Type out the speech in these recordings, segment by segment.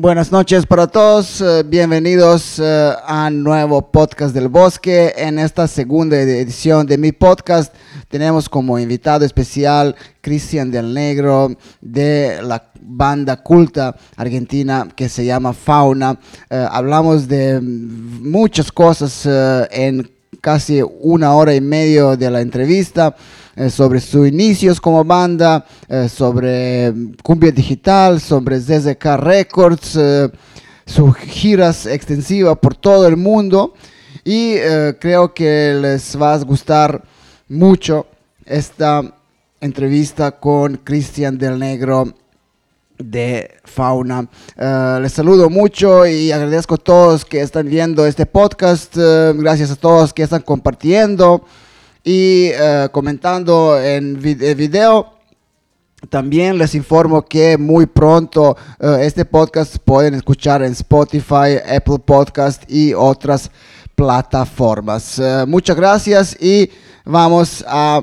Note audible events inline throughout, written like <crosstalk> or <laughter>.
Buenas noches para todos, eh, bienvenidos eh, a nuevo podcast del bosque. En esta segunda edición de mi podcast tenemos como invitado especial Cristian del Negro de la banda culta argentina que se llama Fauna. Eh, hablamos de muchas cosas en casi una hora y media de la entrevista. Eh, sobre sus inicios como banda, eh, sobre Cumbia Digital, sobre ZZK Records, eh, sus giras extensivas por todo el mundo y creo que les va a gustar mucho esta entrevista con Cristian del Negro de Fauna. les saludo mucho y agradezco a todos que están viendo este podcast. gracias a todos que están compartiendo y eh, comentando en el video. También les informo que muy pronto eh, este podcast pueden escuchar en Spotify, Apple Podcast y otras plataformas. Eh, muchas gracias y vamos a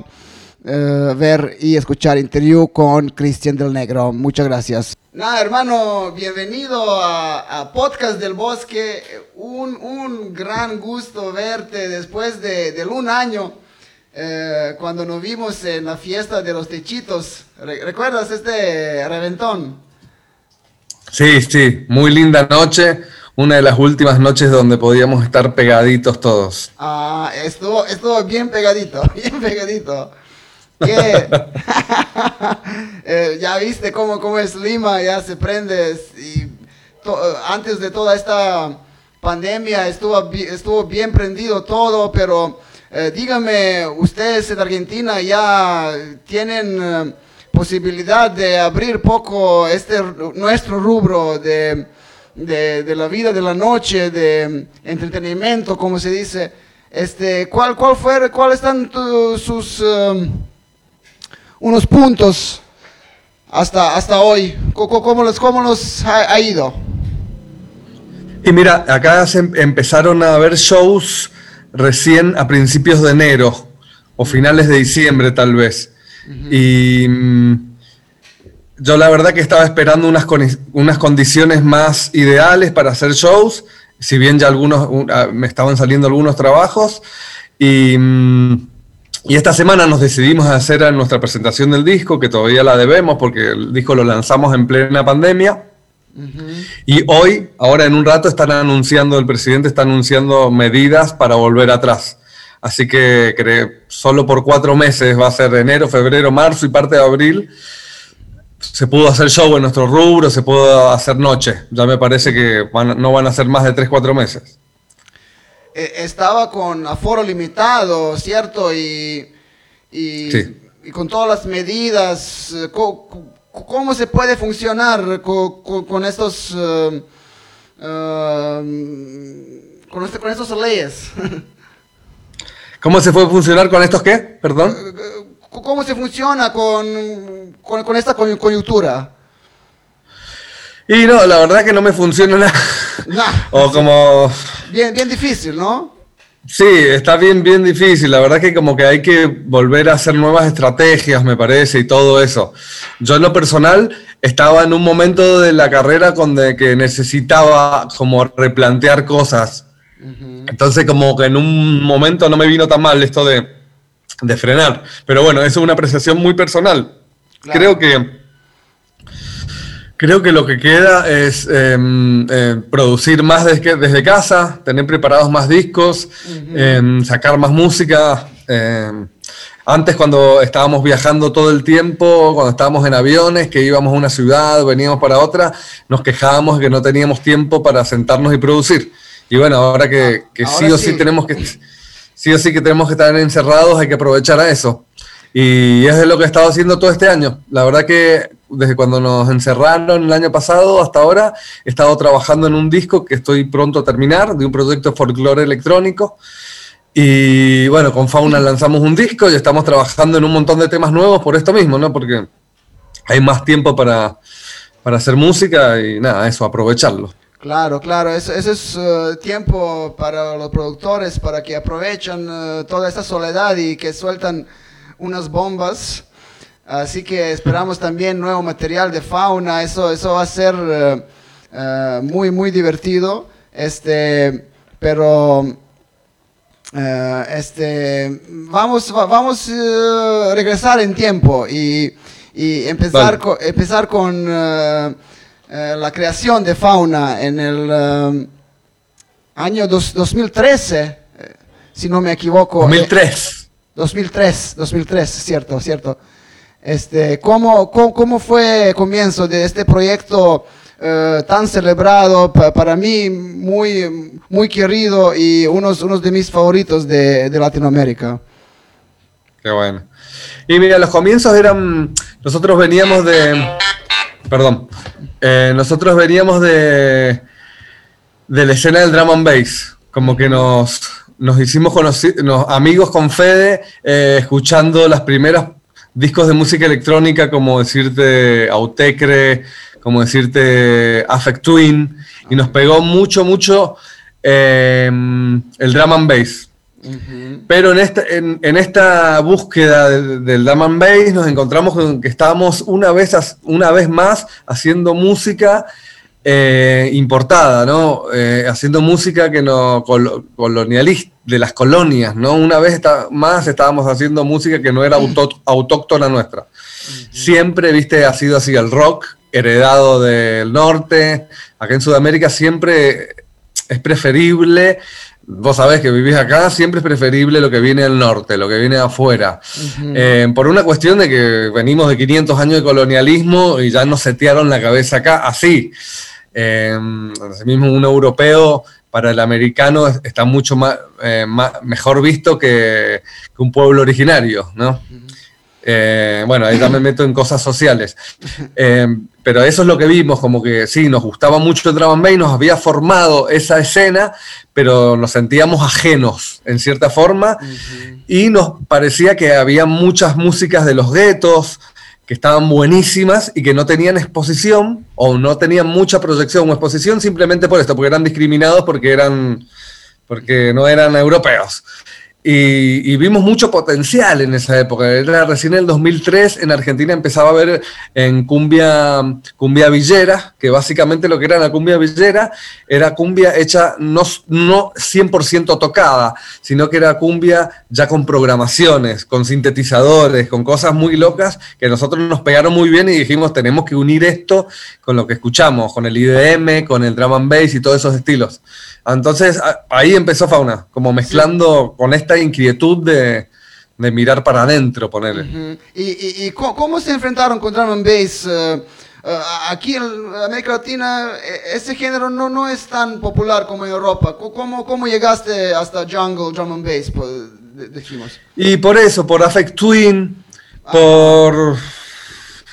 ver y escuchar interview con Cristian del Negro. Muchas gracias. Nada, hermano, bienvenido a, Podcast del Bosque. Un, un, gran gusto verte después de, de un año eh, cuando nos vimos en la fiesta de los techitos. ¿Recuerdas este reventón? Sí, sí, muy linda noche. Una de las últimas noches donde podíamos estar pegaditos todos. Ah, estuvo, estuvo bien pegadito, <laughs> bien pegadito. ¿Qué? <laughs> Eh, ya viste cómo, cómo es Lima, ya se prende. Y antes de toda esta pandemia estuvo, estuvo bien prendido todo, pero eh, dígame, ustedes en Argentina ya tienen eh, posibilidad de abrir poco este nuestro rubro de, de, la vida de la noche, de entretenimiento, como se dice. Este, ¿cuál, cuál fue, ¿Cuáles están sus um, unos puntos hasta, hasta hoy? ¿Cómo, cómo los, cómo los ha, ido? Y mira, acá se em, empezaron a haber shows recién a principios de enero o finales de diciembre tal vez. Y mm, yo la verdad que estaba esperando unas, unas condiciones más ideales para hacer shows, si bien ya algunos, ah, me estaban saliendo algunos trabajos. Y, mm, y esta semana nos decidimos a hacer nuestra presentación del disco, que todavía la debemos porque el disco lo lanzamos en plena pandemia. Y hoy, ahora en un rato, están anunciando, el presidente está anunciando medidas para volver atrás. Así que solo por cuatro meses, va a ser enero, febrero, marzo y parte de abril, se pudo hacer show en nuestro rubro, se pudo hacer noche. Ya me parece que no van a ser más de tres, cuatro meses. E, estaba con aforo limitado, ¿cierto? Y, y, y con todas las medidas. Eh, ¿Cómo se puede funcionar con, estos... Uh, con, este, con estos leyes? <laughs> ¿Cómo se puede funcionar con estos qué? Perdón. ¿Cómo se funciona con, con, esta coyuntura? Y no, la verdad que no me funciona nada. <laughs> o como... Bien, bien difícil, ¿no? Sí, está bien, bien difícil. La verdad que como que hay que volver a hacer nuevas estrategias, me parece, y todo eso. Yo en lo personal estaba en un momento de la carrera donde que necesitaba como replantear cosas. Entonces como que en un momento no me vino tan mal esto de, de frenar. Pero bueno, eso es una apreciación muy personal. Creo que Creo que lo que queda es em, eh, producir más desde, desde, casa, tener preparados más discos, em, sacar más música. Em, antes cuando estábamos viajando todo el tiempo, cuando estábamos en aviones, que íbamos a una ciudad, veníamos para otra, nos quejábamos de que no teníamos tiempo para sentarnos y producir. Y bueno, ahora que, ah, sí o sí. tenemos que sí o sí que tenemos que estar encerrados, hay que aprovechar a eso. Y es de lo que he estado haciendo todo este año. La verdad que desde cuando nos encerraron el año pasado hasta ahora, he estado trabajando en un disco que estoy pronto a terminar, de un proyecto folclore electrónico. Y bueno, con Fauna lanzamos un disco y estamos trabajando en un montón de temas nuevos por esto mismo, ¿no? Porque hay más tiempo para, para hacer música y nada, eso, aprovecharlo. Claro, claro, ese, es uh, tiempo para los productores, para que aprovechen uh, toda esta soledad y que sueltan unas bombas. Así que esperamos también nuevo material de fauna. Eso, eso va a ser eh, eh, muy, muy divertido. Este, pero eh, este, vamos, vamos a regresar en tiempo y, y empezar, con, empezar con la creación de fauna en el año 2013, si no me equivoco. 2003. 2003, 2003, cierto, cierto. Este, ¿cómo, cómo, fue el comienzo de este proyecto eh, tan celebrado, para mí muy, muy querido y uno unos de mis favoritos de, de, Latinoamérica? Qué bueno. Y mira, los comienzos eran, nosotros veníamos de, perdón, eh, nosotros veníamos de, de la escena del drum and bass, como que nos, nos hicimos amigos con Fede, eh, escuchando las primeras discos de música electrónica, como decirte Autecre, como decirte Affect Twin, y nos pegó mucho, mucho em, el drum and bass. Pero en esta, en, esta búsqueda del, drum and bass nos encontramos con que estábamos una vez, una vez más haciendo música eh, importada, ¿no? Eh, haciendo música que no colonialista, de las colonias, ¿no? Una vez más estábamos haciendo música que no era autóctona nuestra. Siempre, viste, ha sido así el rock, heredado del norte. Acá en Sudamérica siempre es preferible, vos sabés que vivís acá, siempre es preferible lo que viene del norte, lo que viene de afuera. Eh, por una cuestión de que venimos de 500 años de colonialismo y ya nos setearon la cabeza acá así. Eh, mismo un europeo para el americano está mucho más, eh, mejor visto que, un pueblo originario, ¿no? Eh, bueno, ahí también me meto en cosas sociales. <laughs> Eh, pero eso es lo que vimos, como que sí, nos gustaba mucho el Drum and nos había formado esa escena, pero nos sentíamos ajenos en cierta forma y nos parecía que había muchas músicas de los guetos, que estaban buenísimas y que no tenían exposición o no tenían mucha proyección o exposición simplemente por esto, porque eran discriminados porque eran porque no eran europeos. Y, vimos mucho potencial en esa época. Era recién en el 2003, en Argentina empezaba a ver en cumbia, cumbia villera, que básicamente lo que era la cumbia villera era cumbia hecha no, no 100% tocada, sino que era cumbia ya con programaciones, con sintetizadores, con cosas muy locas que a nosotros nos pegaron muy bien y dijimos tenemos que unir esto con lo que escuchamos, con el IDM, con el drum and bass y todos esos estilos. Entonces ahí empezó Fauna, como mezclando con esta inquietud de, mirar para adentro, ponerle. ¿Y, cómo se enfrentaron con drum and bass? Eh, eh, aquí en América Latina e, ese género no, no es tan popular como en Europa. ¿Cómo, cómo llegaste hasta jungle, drum and bass, decimos? Y por eso, por Affect Twin, ah. por...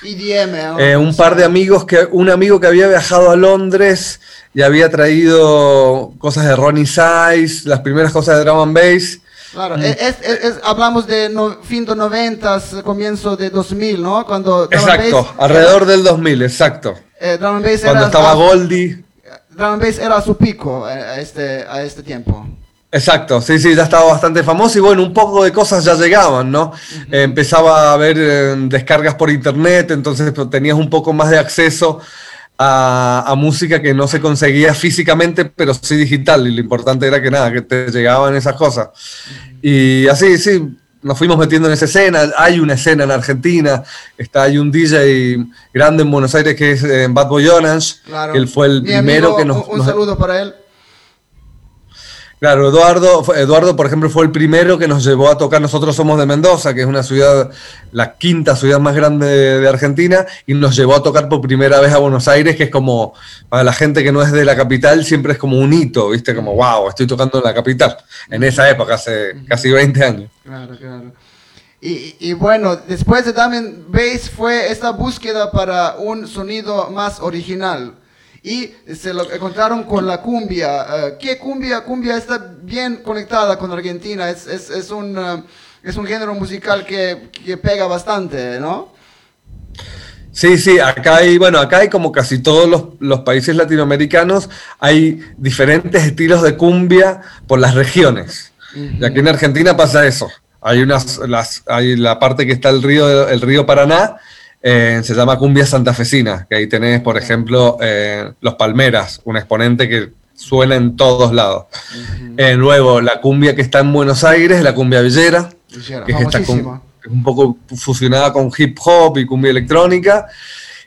EDM, eh, un par de amigos, que un amigo que había viajado a Londres y había traído cosas de Ronnie Size, las primeras cosas de drum and bass. Claro, mm. hablamos de fin de 90, comienzo de 2000, ¿no? Cuando exacto, alrededor del 2000, exacto. Eh, drum and bass Cuando estaba Goldie. Drum and bass era su pico eh, a este, a este tiempo. Exacto, sí, sí, ya estaba bastante famoso y bueno, un poco de cosas ya llegaban, ¿no? empezaba a haber eh, descargas por internet, entonces pues, tenías un poco más de acceso a, música que no se conseguía físicamente, pero sí digital. Y lo importante era que nada, que te llegaban esas cosas. Y así, sí, nos fuimos metiendo en esa escena. Hay una escena en Argentina, está, hay un DJ grande en Buenos Aires que es en eh, Bad Boy Orange, que él fue el primero que nos... Un, saludo para él. Claro, Eduardo, Eduardo, por ejemplo, fue el primero que nos llevó a tocar. Nosotros somos de Mendoza, que es una ciudad, la quinta ciudad más grande de, Argentina, y nos llevó a tocar por primera vez a Buenos Aires, que es como, para la gente que no es de la capital, siempre es como un hito, ¿viste? Como, wow, estoy tocando en la capital. En esa época, hace casi 20 años. Claro, claro. Y, y, bueno, después de Damien Bass fue esta búsqueda para un sonido más original y se lo encontraron con la cumbia. Eh, ¿Qué cumbia? Cumbia está bien conectada con Argentina, es, es, es un, eh, es un género musical que, que, pega bastante, ¿no? Sí, sí, acá hay, bueno, acá hay como casi todos los, los, países latinoamericanos, hay diferentes estilos de cumbia por las regiones. Y aquí en Argentina pasa eso. Hay unas, las, hay la parte que está el río, el río Paraná, eh, se llama cumbia santafesina, que ahí tenés, por ejemplo, eh, Los Palmeras, un exponente que suena en todos lados. Eh, luego, la cumbia que está en Buenos Aires, la cumbia villera, que es, esta un poco fusionada con hip hop y cumbia electrónica.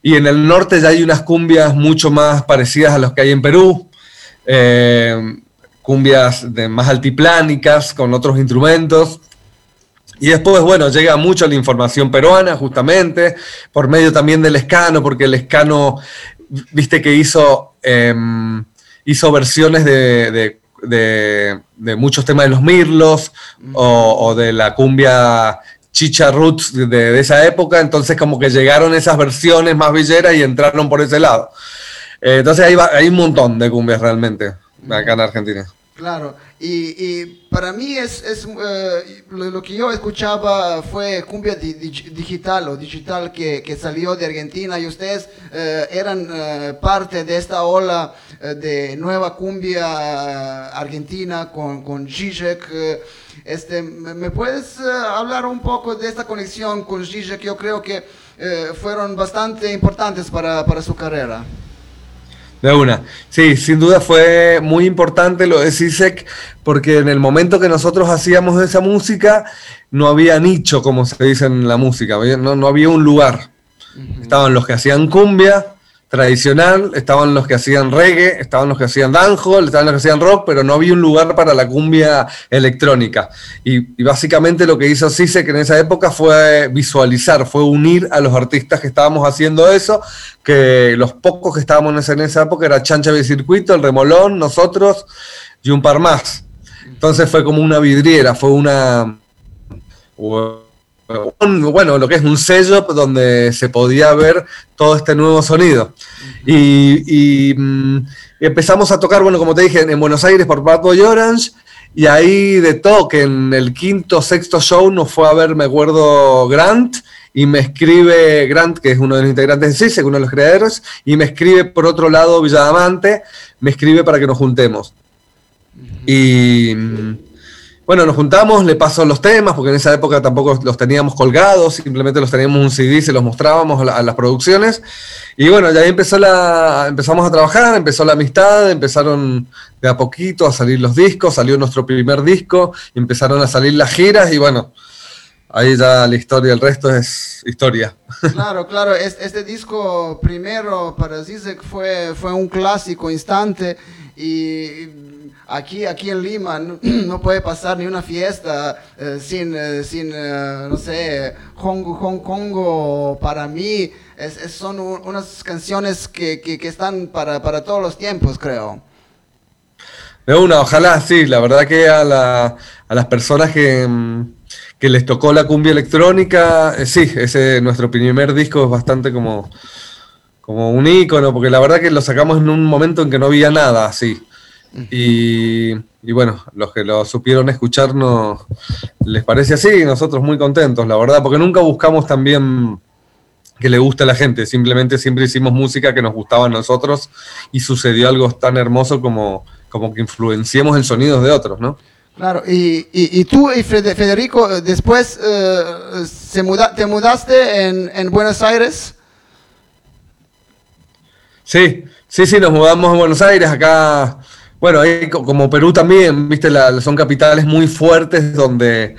Y en el norte ya hay unas cumbias mucho más parecidas a las que hay en Perú, cumbias de más altiplánicas, con otros instrumentos. Y después, bueno, llega mucho la información peruana, justamente, por medio también del escano, porque el escano, viste que hizo, em, hizo versiones de, muchos temas de los mirlos o, de la cumbia chicha roots de, esa época, entonces como que llegaron esas versiones más villeras y entraron por ese lado. Eh, entonces hay, hay un montón de cumbias realmente acá en Argentina. Claro, y, para mí es, eh, lo, que yo escuchaba fue cumbia digital o digital que, salió de Argentina y ustedes eh, eran eh, parte de esta ola de nueva cumbia argentina con, con Zizek. este, ¿Me puedes hablar un poco de esta conexión con Zizek? Yo creo que fueron bastante importantes para su carrera. De una. Sí, sin duda fue muy importante lo de CISEC, porque en el momento que nosotros hacíamos esa música, no había nicho, como se dice en la música, no, no había un lugar. Estaban los que hacían cumbia, tradicional, estaban los que hacían reggae, estaban los que hacían dancehall, estaban los que hacían rock, pero no había un lugar para la cumbia electrónica. Y, básicamente lo que hizo que en esa época fue visualizar, fue unir a los artistas que estábamos haciendo eso, que los pocos que estábamos en esa época era Chancha de Circuito, El Remolón, nosotros y un par más. Entonces fue como una vidriera, fue una bueno, lo que es un sello donde se podía ver todo este nuevo sonido. Y, mm, empezamos a tocar, bueno, como te dije, en Buenos Aires por Bad Boy Orange, y ahí de toque, en el quinto, sexto show nos fue a ver, me acuerdo, Grant, y me escribe Grant, que es uno de los integrantes de CISEC, uno de los creadores, y me escribe por otro lado Villadamante, me escribe para que nos juntemos. Y mm, bueno, nos juntamos, le paso los temas, porque en esa época tampoco los teníamos colgados, simplemente los teníamos un CD, se los mostrábamos a, las producciones. Y bueno, ya ahí empezó la, empezamos a trabajar, empezó la amistad, empezaron de a poquito a salir los discos, salió nuestro primer disco, empezaron a salir las giras y bueno, ahí ya la historia, el resto es historia. Claro, claro, este, disco primero para Zizek fue, fue un clásico instante y Aquí, aquí en Lima <clears throat> no, puede pasar ni una fiesta eh, sin, eh, sin eh, no sé, Hong, Hong Kongo para mí. Es, son unas canciones que, que, están para, para, todos los tiempos, creo. De una, ojalá, sí. La verdad que a, la, a las personas que, mm, que, les tocó la cumbia electrónica, sí, ese nuestro primer disco es bastante como, como un ícono, porque la verdad que lo sacamos en un momento en que no había nada así. Y, bueno, los que lo supieron escucharnos les parece así, nosotros muy contentos, la verdad, porque nunca buscamos también que le guste a la gente, simplemente siempre hicimos música que nos gustaba a nosotros y sucedió algo tan hermoso como, como que influenciemos en sonidos de otros, ¿no? Claro, y, y, tú y Federico, después eh, se muda, te mudaste en, en Buenos Aires. Sí, sí, sí, nos mudamos a Buenos Aires, acá bueno, ahí como Perú también, viste, son capitales muy fuertes donde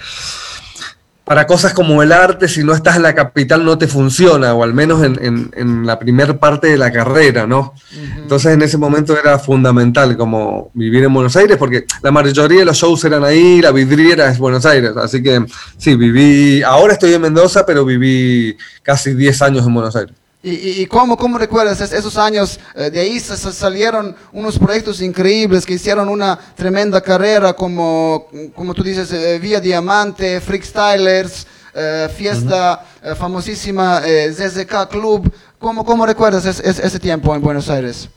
para cosas como el arte, si no estás en la capital no te funciona, o al menos en, la primera parte de la carrera, ¿no? Entonces en ese momento era fundamental como vivir en Buenos Aires, porque la mayoría de los shows eran ahí, la vidriera es Buenos Aires, así que sí, viví, ahora estoy en Mendoza, pero viví casi 10 años en Buenos Aires. ¿Y, y cómo, cómo, recuerdas esos años? Eh, de ahí salieron unos proyectos increíbles que hicieron una tremenda carrera, como, como tú dices, eh, Vía Diamante, Freakstylers, eh, Fiesta famosísima ZZK Club. ¿Cómo, cómo recuerdas ese tiempo en Buenos Aires?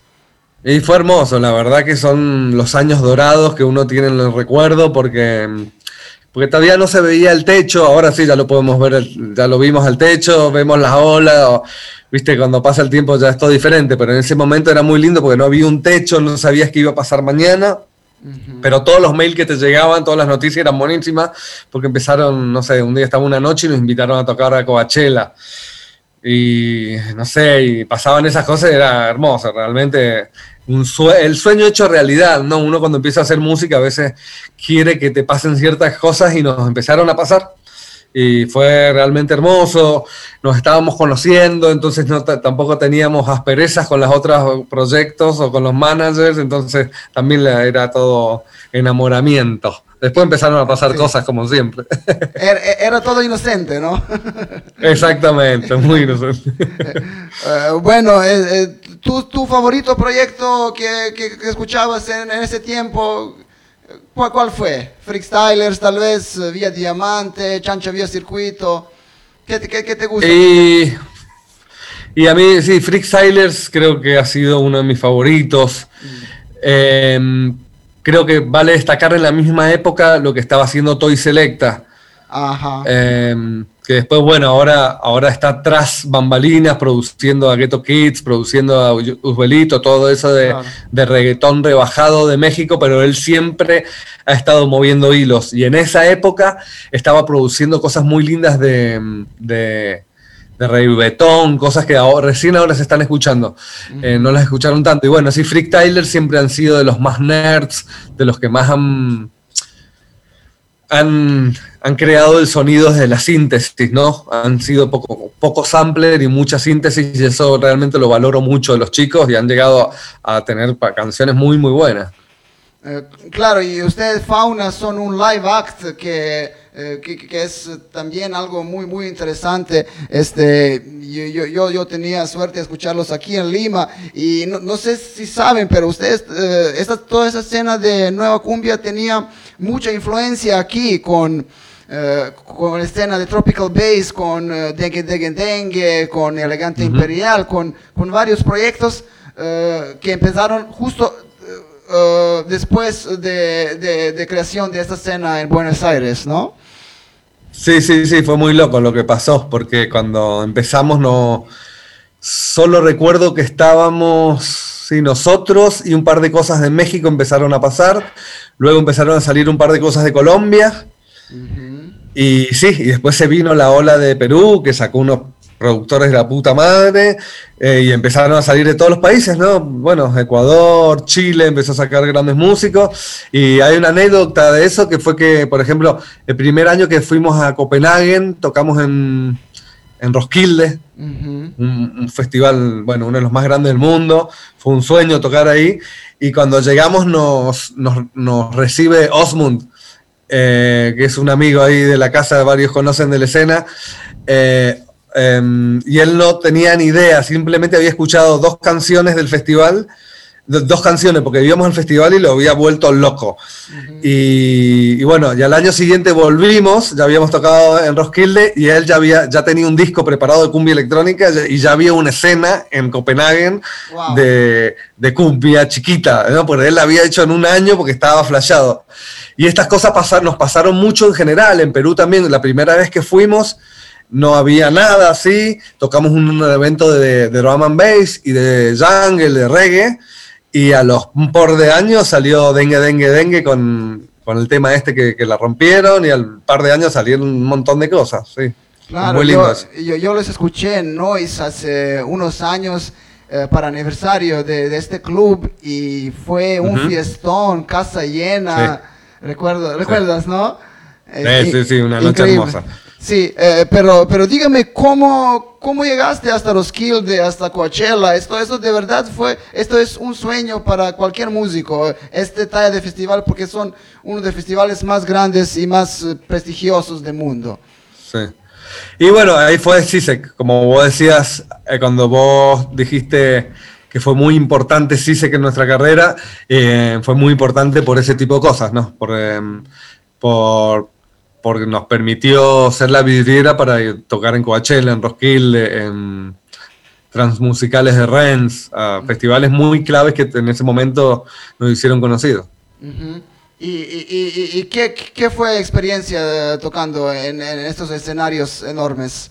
Y fue hermoso, la verdad que son los años dorados que uno tiene en el recuerdo porque porque todavía no se veía el techo, ahora sí ya lo podemos ver, ya lo vimos al techo, vemos las olas, viste, cuando pasa el tiempo ya es todo diferente, pero en ese momento era muy lindo porque no había un techo, no sabías qué iba a pasar mañana, pero todos los mails que te llegaban, todas las noticias eran buenísimas, porque empezaron, no sé, un día estaba una noche y nos invitaron a tocar a Coachella. y no sé, y pasaban esas cosas, era hermoso, realmente un el sueño hecho realidad, ¿no? Uno cuando empieza a hacer música a veces quiere que te pasen ciertas cosas y nos empezaron a pasar y fue realmente hermoso, nos estábamos conociendo, entonces no tampoco teníamos asperezas con los otros proyectos o con los managers, entonces también era todo enamoramiento. Después empezaron a pasar cosas como siempre. <laughs> Era, todo inocente, ¿no? Exactamente, muy inocente. <laughs> Eh, bueno, eh, eh, ¿tu, ¿tu, favorito proyecto que, que, escuchabas en, en, ese tiempo, ¿cuál, cuál fue? Freakstylers, tal vez, Vía Diamante, Chancha Vía Circuito. ¿Qué, qué, qué te gusta? Y, y, a mí, sí, Freakstylers creo que ha sido uno de mis favoritos. Mm creo que vale destacar en la misma época lo que estaba haciendo Toy Selecta. Ajá. Em, que después, bueno, ahora, ahora está tras bambalinas produciendo a Ghetto Kids, produciendo a Usbelito, todo eso de, de, reggaetón rebajado de México, pero él siempre ha estado moviendo hilos. Y en esa época estaba produciendo cosas muy lindas de, de de Rey Betón, cosas que recién ahora se están escuchando. Eh, no las escucharon tanto. Y bueno, sí, Freak Tyler siempre han sido de los más nerds, de los que más han, han, creado el sonido desde la síntesis, ¿no? Han sido poco, poco sampler y mucha síntesis, y eso realmente lo valoro mucho de los chicos y han llegado a, tener canciones muy, muy buenas. Eh, claro, y ustedes, Fauna, son un live act que eh, que, es también algo muy, muy interesante. Este, yo, yo, yo, tenía suerte de escucharlos aquí en Lima y no, sé si saben, pero ustedes, eh, esta, toda esa escena de Nueva Cumbia tenía mucha influencia aquí con... Uh, con escena de Tropical Bass, con Dengue Dengue Dengue, con Elegante Imperial, con, con varios proyectos que empezaron justo después de, de, creación de esta escena en Buenos Aires, ¿no? Sí, sí, sí, fue muy loco lo que pasó, porque cuando empezamos no... Solo recuerdo que estábamos, sí, nosotros y un par de cosas de México empezaron a pasar, luego empezaron a salir un par de cosas de Colombia, y sí, y después se vino la ola de Perú, que sacó unos productores de la puta madre, eh, y empezaron a salir de todos los países, ¿no? Bueno, Ecuador, Chile empezó a sacar grandes músicos, y hay una anécdota de eso que fue que, por ejemplo, el primer año que fuimos a Copenhague, tocamos en, en Roskilde, un, festival, bueno, uno de los más grandes del mundo, fue un sueño tocar ahí, y cuando llegamos nos, nos, recibe Osmund, eh, que es un amigo ahí de la casa, varios conocen de la escena, eh, Em, y él no tenía ni idea, simplemente había escuchado dos canciones del festival, dos canciones, porque vivíamos el festival y lo había vuelto loco. y, bueno, y al año siguiente volvimos, ya habíamos tocado en Roskilde y él ya, había, ya tenía un disco preparado de cumbia electrónica y ya había una escena en Copenhague de, de, cumbia chiquita, ¿no? porque él la había hecho en un año porque estaba flashado. Y estas cosas pasar, nos pasaron mucho en general, en Perú también, la primera vez que fuimos no había nada así. Tocamos un, evento de, de drum and bass y de jungle, de reggae. Y a los un por de años salió Dengue, Dengue, Dengue con, el tema este que, la rompieron. Y al par de años salieron un montón de cosas, sí. Claro, yo, yo, les escuché en Noise hace unos años eh, para aniversario de, este club y fue un fiestón, casa llena. Recuerdo, ¿Recuerdas, no? sí, sí, sí, una noche hermosa. Sí, eh, pero, pero dígame, ¿cómo, ¿cómo llegaste hasta Roskilde, hasta Coachella? Esto, esto de verdad fue, esto es un sueño para cualquier músico, este talla de festival, porque son uno de los festivales más grandes y más eh, prestigiosos del mundo. Sí. Y bueno, ahí fue CISEC, como vos decías, eh, cuando vos dijiste que fue muy importante CISEC en nuestra carrera, fue muy importante por ese tipo de cosas, ¿no? Por, em, por porque nos permitió ser la vidriera para tocar en Coachella, en Roskilde, en transmusicales de Rennes, festivales muy claves que en ese momento nos hicieron conocidos. ¿Y, qué, qué, fue experiencia tocando en, estos escenarios enormes?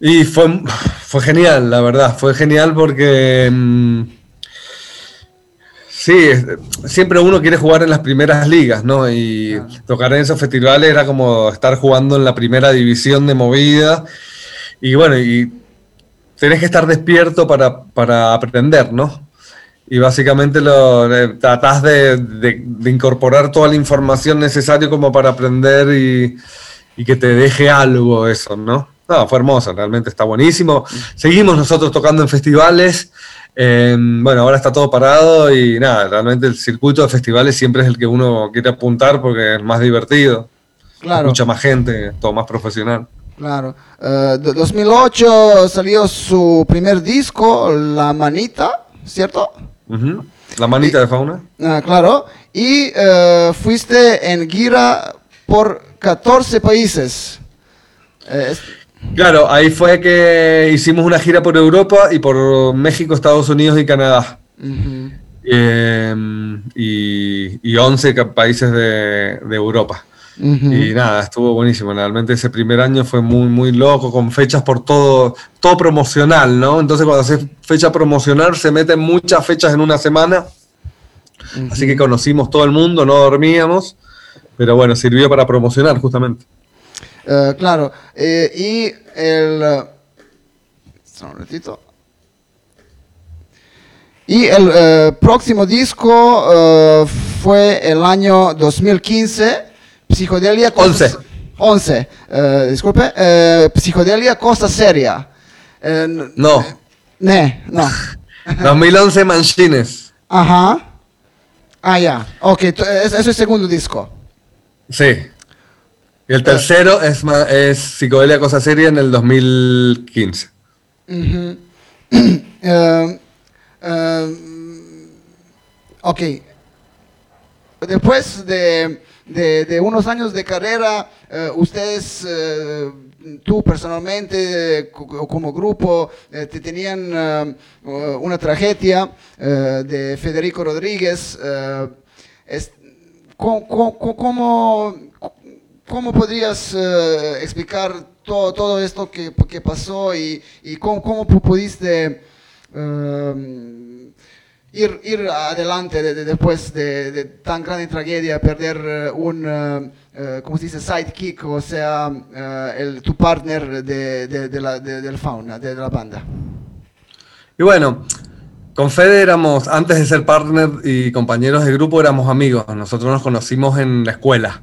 Y fue, fue genial, la verdad, fue genial porque... Mm, Sí, siempre uno quiere jugar en las primeras ligas, ¿no? Y tocar en esos festivales era como estar jugando en la primera división de movida. y bueno, y tenés que estar despierto para, para aprender, ¿no? Y básicamente lo, eh, tratás de, de, incorporar toda la información necesaria como para aprender y, y, que te deje algo eso, ¿no? No, fue hermoso, realmente está buenísimo. Seguimos nosotros tocando en festivales. Bueno, ahora está todo parado y nada, realmente el circuito de festivales siempre es el que uno quiere apuntar porque es más divertido. Claro. Mucha más gente, todo más profesional. Claro. Uh, 2008 salió su primer disco, La Manita, ¿cierto? La manita de fauna. Ah, claro. Y uh, fuiste en gira por 14 países. Claro, ahí fue que hicimos una gira por Europa y por México, Estados Unidos y Canadá. Em, y, y, 11 países de, de Europa. Y nada, estuvo buenísimo. Realmente ese primer año fue muy, muy loco, con fechas por todo, todo promocional, ¿no? Entonces cuando haces fecha promocional se meten muchas fechas en una semana. Así que conocimos todo el mundo, no dormíamos, pero bueno, sirvió para promocionar justamente. Eh, claro, eh, y el... Y el eh, próximo disco fue el año 2015 Psicodelia cosa 11. 11. Uh, disculpe. Psicodelia cosa seria. No. Ne, no. <laughs> 2011 Manchines. Ajá. Ah, ya. Ok, eso es el segundo disco. Sí. Y el tercero es, es Psicodelia Cosa Seria en el 2015. Uh -huh. ok. Después de de, unos años de carrera, eh, ustedes, eh, tú personalmente o como grupo, eh, te tenían una tragedia de Federico Rodríguez. ¿cómo, cómo, podrías explicar todo, esto que, pasó y, cómo, cómo pudiste ir, ir adelante después de, tan grande tragedia, perder eh, un, uh, ¿cómo se dice?, sidekick, o sea, el, tu partner del fauna, de, la banda. Y bueno, con Fede éramos, antes de ser partner y compañeros de grupo, éramos amigos. Nosotros nos conocimos en la escuela.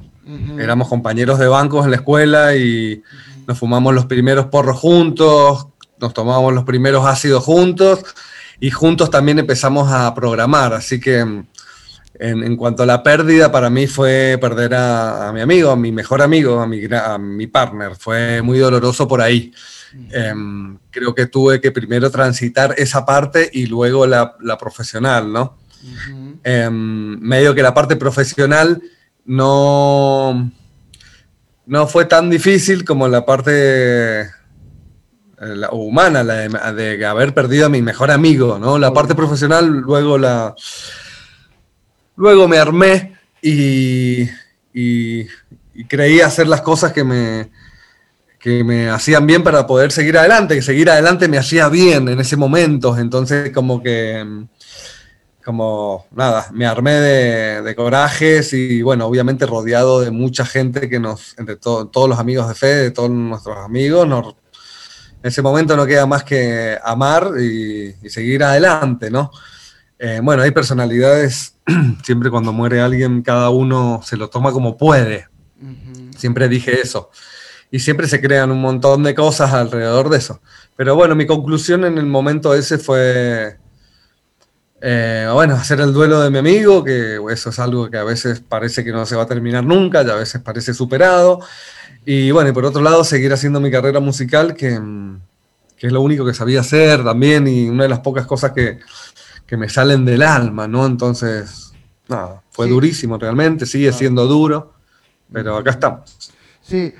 Éramos compañeros de bancos en la escuela y nos fumamos los primeros porros juntos, nos tomábamos los primeros ácidos juntos y juntos también empezamos a programar. Así que en, en cuanto a la pérdida, para mí fue perder a, mi amigo, a mi mejor amigo, a mi, a mi partner. Fue muy doloroso por ahí. Em, creo que tuve que primero transitar esa parte y luego la, la profesional, ¿no? Em, medio que la parte profesional no, no fue tan difícil como la parte eh, la, humana, la de, haber perdido a mi mejor amigo, ¿no? La parte profesional, luego la. Luego me armé y, y, creí hacer las cosas que me, que me hacían bien para poder seguir adelante, que seguir adelante me hacía bien en ese momento, entonces como que, como nada, me armé de, de corajes y bueno, obviamente rodeado de mucha gente que nos, entre todos los amigos de fe, de todos nuestros amigos, nos en ese momento no queda más que amar y, seguir adelante, ¿no? Eh, bueno, hay personalidades, <clears throat> siempre cuando muere alguien, cada uno se lo toma como puede. Siempre dije eso. Y siempre se crean un montón de cosas alrededor de eso. Pero bueno, mi conclusión en el momento ese fue, eh, bueno, hacer el duelo de mi amigo, que eso es algo que a veces parece que no se va a terminar nunca, y a veces parece superado. Y bueno, y por otro lado, seguir haciendo mi carrera musical, que, que, es lo único que sabía hacer también y una de las pocas cosas que, que me salen del alma, ¿no? Entonces, nada, fue durísimo realmente, sigue siendo duro, pero acá estamos. Sí,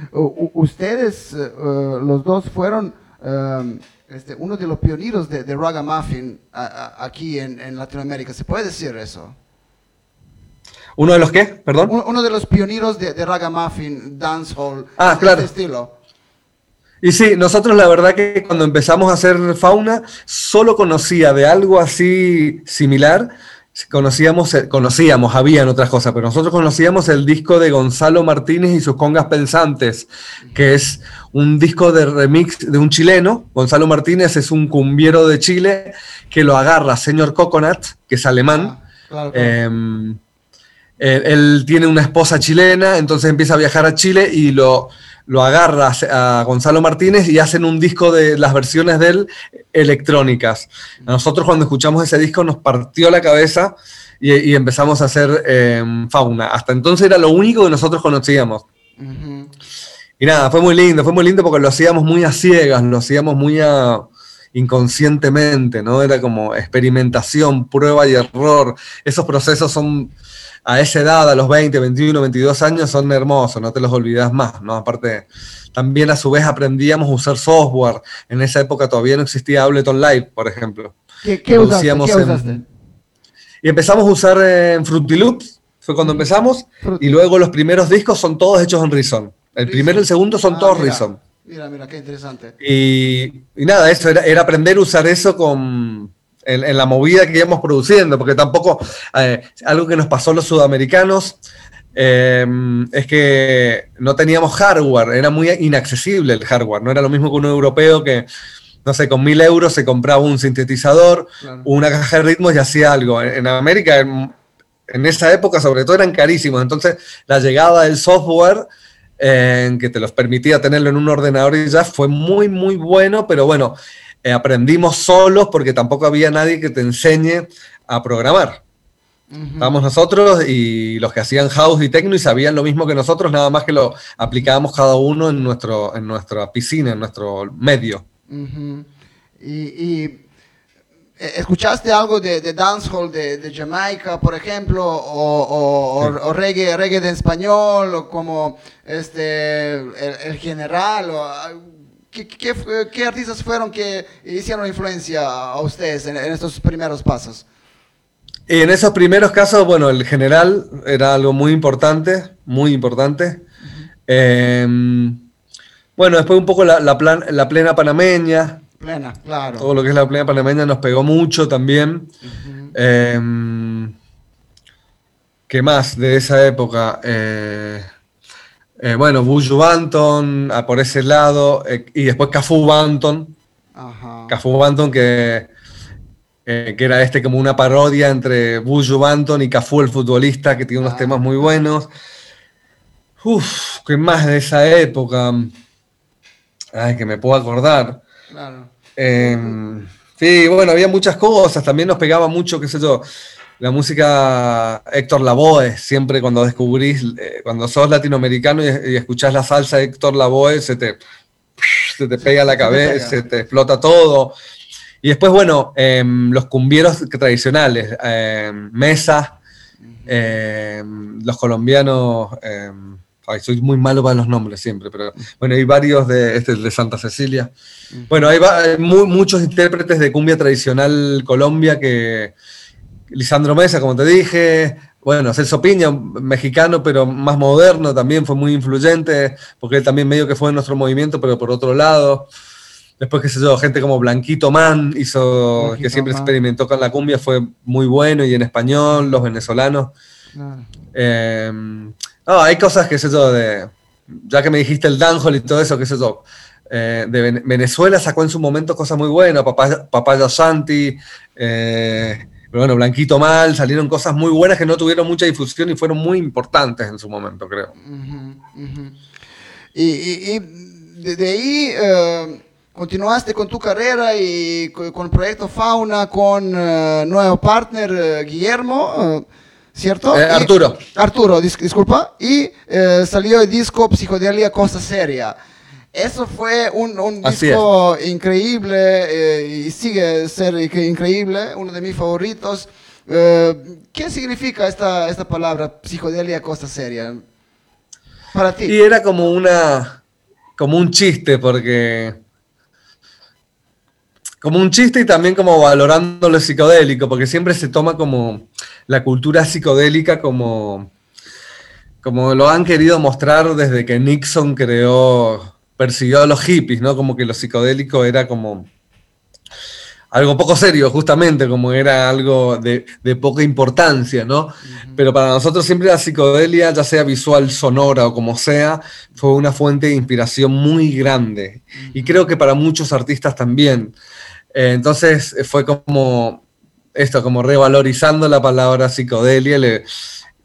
ustedes, eh, eh, los dos, fueron um, este, uno de los pioneros de, de Ragamuffin aquí en, en Latinoamérica, ¿se puede decir eso? ¿Uno de los qué? Perdón. Uno de los pioneros de, de ragamuffin, dancehall, ah, este claro. estilo. Y sí, nosotros la verdad que cuando empezamos a hacer fauna, solo conocía de algo así similar conocíamos, conocíamos, habían otras cosas, pero nosotros conocíamos el disco de Gonzalo Martínez y sus congas pensantes, que es un disco de remix de un chileno. Gonzalo Martínez es un cumbiero de Chile que lo agarra señor Coconut, que es alemán. Ah, em, él, tiene una esposa chilena, entonces empieza a viajar a Chile y lo, lo agarra a Gonzalo Martínez y hacen un disco de las versiones de él electrónicas. nosotros cuando escuchamos ese disco nos partió la cabeza y, empezamos a hacer em, fauna. Hasta entonces era lo único que nosotros conocíamos. Y nada, fue muy lindo, fue muy lindo porque lo hacíamos muy a ciegas, lo hacíamos muy inconscientemente, ¿no? Era como experimentación, prueba y error. Esos procesos son a esa edad, a los 20, 21, 22 años, son hermosos, no te los olvidas más, ¿no? Aparte, también a su vez aprendíamos a usar software. En esa época todavía no existía Ableton Live, por ejemplo. ¿Qué, usaste? y empezamos a usar en Fruity Loops, fue cuando empezamos, y luego los primeros discos son todos hechos en Reason. El primero y el segundo son ah, todos Reason. Mira, mira, qué interesante. Y, nada, eso era, era aprender a usar eso con, en, la movida que íbamos produciendo, porque tampoco, eh, algo que nos pasó a los sudamericanos, eh, es que no teníamos hardware, era muy inaccesible el hardware, no era lo mismo que un europeo que, no sé, con mil euros se compraba un sintetizador, una caja de ritmos y hacía algo. En, América, en, esa época sobre todo, eran carísimos, entonces la llegada del software... Eh, que te los permitía tenerlo en un ordenador y ya fue muy, muy bueno, pero bueno, eh, aprendimos solos porque tampoco había nadie que te enseñe a programar. Estábamos nosotros y los que hacían house y techno y sabían lo mismo que nosotros, nada más que lo aplicábamos cada uno en, nuestro, en nuestra piscina, en nuestro medio. y, eh, ¿Escuchaste algo de, dancehall de, Jamaica, por ejemplo, o, reggae, reggae de español, o como este, el, general? O, ¿Qué, artistas fueron que hicieron influencia a ustedes en, estos primeros pasos? En esos primeros casos, bueno, el general era algo muy importante, muy importante. Em, bueno, después un poco la, plena panameña. Plena, claro. Todo lo que es la plena panameña nos pegó mucho también. Em, ¿Qué más de esa época? Eh, eh, bueno, Buju Banton, ah, por ese lado, eh, y después Cafu Banton. Cafu Banton, que, eh, que era este como una parodia entre Buju Banton y Cafu el futbolista, que tiene unos ah. temas muy buenos. Uf, ¿qué más de esa época? Ay, que me puedo acordar. Claro. Em, sí, bueno, había muchas cosas, también nos pegaba mucho, qué sé yo la música Héctor Lavoe, siempre cuando descubrís, eh, cuando sos latinoamericano y, escuchás la salsa de Héctor Lavoe, se te, se te pega la cabeza, se te explota todo. Y después, bueno, em, los cumbieros tradicionales, Mesa, em, los colombianos, soy muy malo para los nombres siempre, pero bueno, hay varios de, este, de Santa Cecilia. Bueno, hay, hay muchos intérpretes de cumbia tradicional Colombia que Lisandro Mesa, como te dije, bueno, Celso Piña, mexicano, pero más moderno, también fue muy influyente, porque él también medio que fue en nuestro movimiento, pero por otro lado. Después, qué sé yo, gente como Blanquito Man, hizo, que siempre experimentó con la cumbia, fue muy bueno, y en español, los venezolanos. Em, hay cosas, qué sé yo, de, ya que me dijiste el dancehall y todo eso, qué sé yo, eh, de Venezuela sacó en su momento cosas muy buenas, Papaya, Papaya Santi, eh, pero bueno, Blanquito Mal, salieron cosas muy buenas que no tuvieron mucha difusión y fueron muy importantes en su momento, creo. Y, de, ahí eh, continuaste con tu carrera y con, el proyecto Fauna con uh, nuevo partner eh, Guillermo. ¿Cierto? Arturo. Arturo, disculpa. Y salió el disco Psicodelia Cosa Seria. Eso fue un, disco increíble eh, y sigue ser increíble, uno de mis favoritos. Eh, ¿Qué significa esta, esta palabra, psicodelia costa seria? Para ti. Y era como una, como un chiste, porque como un chiste y también como valorando lo psicodélico, porque siempre se toma como la cultura psicodélica como, como lo han querido mostrar desde que Nixon creó persiguió a los hippies, ¿no? Como que lo psicodélico era como algo poco serio, justamente, como era algo de, poca importancia, ¿no? Pero para nosotros siempre la psicodelia, ya sea visual, sonora o como sea, fue una fuente de inspiración muy grande. Y creo que para muchos artistas también. Eh, entonces fue como esto, como revalorizando la palabra psicodelia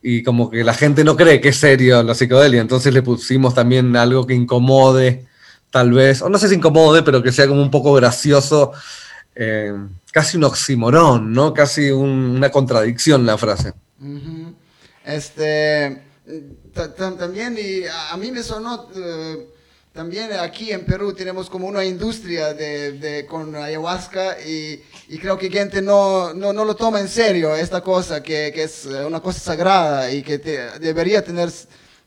y como que la gente no cree que es serio la psicodelia, entonces le pusimos también algo que incomode, tal vez, o no sé si incomode, pero que sea como un poco gracioso, eh, casi un oximorón, ¿no? Casi una contradicción la frase. Este, también, y a mí me sonó... Eh, también aquí en Perú tenemos como una industria de, con ayahuasca y, creo que gente no, no, lo toma en serio esta cosa, que, es una cosa sagrada y que debería tener,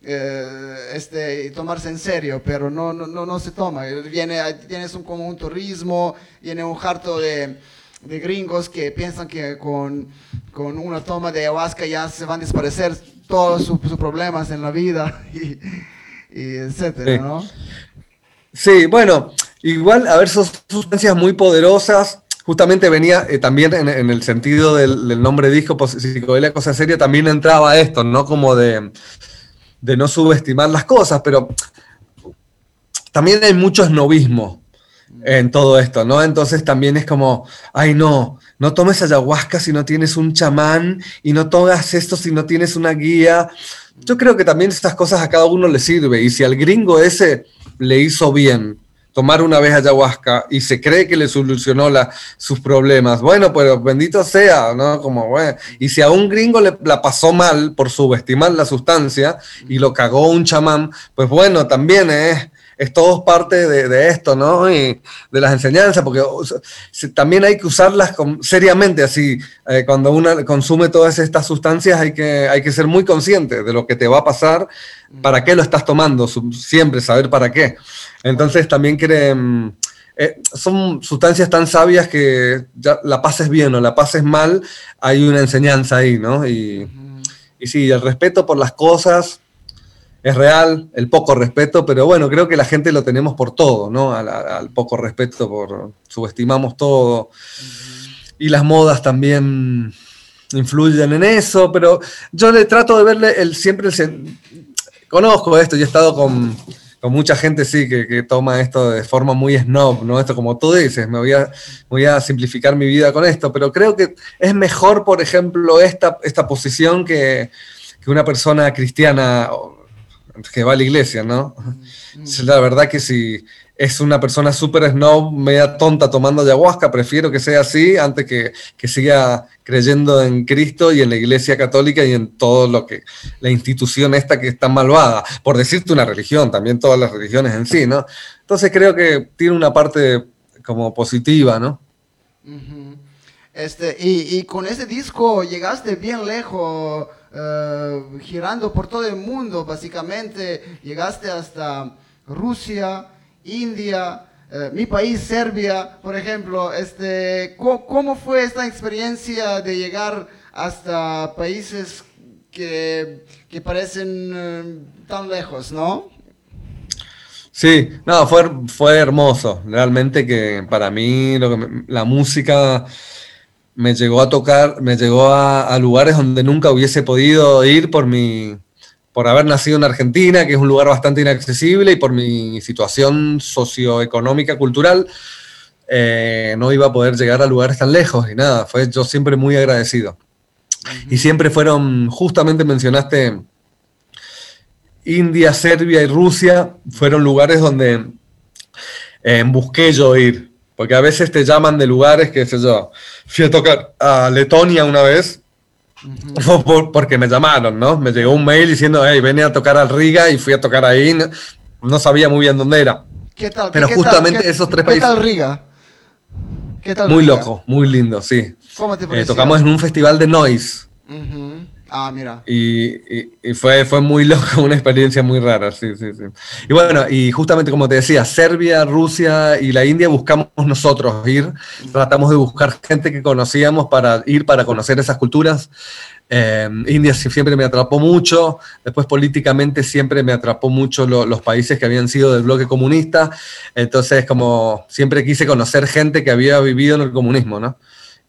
eh, este, tomarse en serio, pero no, no, no, se toma. Viene, tienes un, como un turismo, viene un harto de, gringos que piensan que con, con, una toma de ayahuasca ya se van a desaparecer todos sus, problemas en la vida. <laughs> Y, y etcétera, ¿no? Sí, bueno, igual, a ver, son sustancias muy poderosas. Justamente venía eh, también en, el sentido del, nombre disco, pues, psicodelia, cosa seria, también entraba esto, ¿no? Como de, de no subestimar las cosas, pero también hay mucho esnovismo en todo esto, ¿no? Entonces también es como, ay no, no tomes ayahuasca si no tienes un chamán y no tomas esto si no tienes una guía. Yo creo que también estas cosas a cada uno le sirve y si al gringo ese le hizo bien tomar una vez ayahuasca y se cree que le solucionó sus problemas, bueno, pero bendito sea, ¿no? Como, bueno, y si a un gringo le la pasó mal por subestimar la sustancia y lo cagó un chamán, pues bueno, también es es todo parte de, esto, ¿no? Y de las enseñanzas, porque también hay que usarlas seriamente, así, eh, cuando uno consume todas estas sustancias hay que, hay que ser muy consciente de lo que te va a pasar, para qué lo estás tomando, siempre saber para qué. Entonces también creen... Eh, son sustancias tan sabias que ya la pases bien o la pases mal, hay una enseñanza ahí, ¿no? Y, y sí, el respeto por las cosas, es real, el poco respeto, pero bueno, creo que la gente lo tenemos por todo, ¿no? Al, poco respeto, por subestimamos todo. Y las modas también influyen en eso, pero yo le trato de verle el siempre el, conozco esto y he estado con, mucha gente sí que, toma esto de forma muy snob, ¿no? Esto como tú dices, me voy a, voy a simplificar mi vida con esto, pero creo que es mejor, por ejemplo, esta, esta posición que, que una persona cristiana que va a la iglesia, ¿no? Mm. La verdad que si es una persona súper snob, media tonta tomando ayahuasca, prefiero que sea así antes que, que siga creyendo en Cristo y en la iglesia católica y en todo lo que, la institución esta que está malvada, por decirte una religión, también todas las religiones en sí, ¿no? Entonces creo que tiene una parte como positiva, ¿no? Este, y, y con ese disco llegaste bien lejos eh, girando por todo el mundo, básicamente. Llegaste hasta Rusia, India, eh, mi país, Serbia, por ejemplo. Este, ¿Cómo fue esta experiencia de llegar hasta países que, que parecen eh, tan lejos, no? Sí, no, fue, fue hermoso. Realmente que para mí lo que la música me llegó a tocar, me llegó a, lugares donde nunca hubiese podido ir por mi, por haber nacido en Argentina, que es un lugar bastante inaccesible, y por mi situación socioeconómica, cultural, eh, no iba a poder llegar a lugares tan lejos y nada, fue yo siempre muy agradecido. Y siempre fueron, justamente mencionaste India, Serbia y Rusia, fueron lugares donde eh, busqué yo ir. Porque a veces te llaman de lugares que, sé yo, fui a tocar a Letonia una vez, <laughs> porque me llamaron, ¿no? Me llegó un mail diciendo, hey, ven a tocar al Riga y fui a tocar ahí, no, sabía muy bien dónde era. ¿Qué tal? Pero justamente esos tres países... ¿Qué tal Riga? ¿Qué tal muy loco, muy lindo, sí. ¿Cómo te eh, tocamos en un festival de noise. Ah, mira. Y, fue, fue muy <laughs> loco, una experiencia muy rara, sí, sí, sí. Y bueno, y justamente como te decía, Serbia, Rusia y la India buscamos nosotros ir, tratamos de buscar gente que conocíamos para ir, para conocer esas culturas. Eh, India siempre me atrapó mucho, después políticamente siempre me atrapó mucho los países que habían sido del bloque comunista, entonces como siempre quise conocer gente que había vivido en el comunismo, ¿no?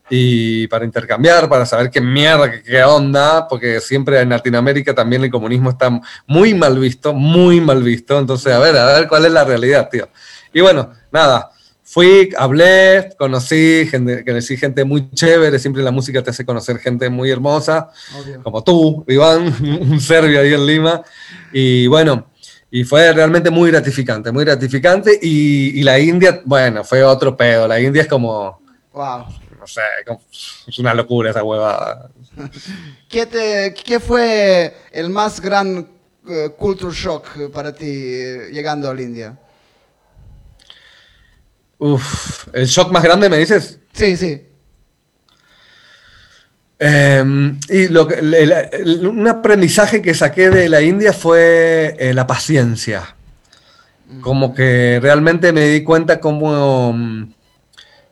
Y para intercambiar, para saber qué mierda, qué, onda, porque siempre en Latinoamérica también el comunismo está muy mal visto, muy mal visto. Entonces, a ver, a ver cuál es la realidad, tío. Y bueno, nada, fui, hablé, conocí gente, conocí gente muy chévere, siempre la música te hace conocer gente muy hermosa, como tú, Iván, <laughs> un serbio ahí en Lima. Y bueno, y fue realmente muy gratificante, muy gratificante. Y, y la India, bueno, fue otro pedo. La India es como... Wow no sé, es una locura esa huevada. <laughs> ¿Qué, te, ¿Qué fue el más gran uh, culture shock para ti eh, llegando a la India? Uf, ¿el shock más grande me dices? Sí, sí. Em, y lo un aprendizaje que saqué de la India fue eh, la paciencia. Como que realmente me di cuenta cómo mm,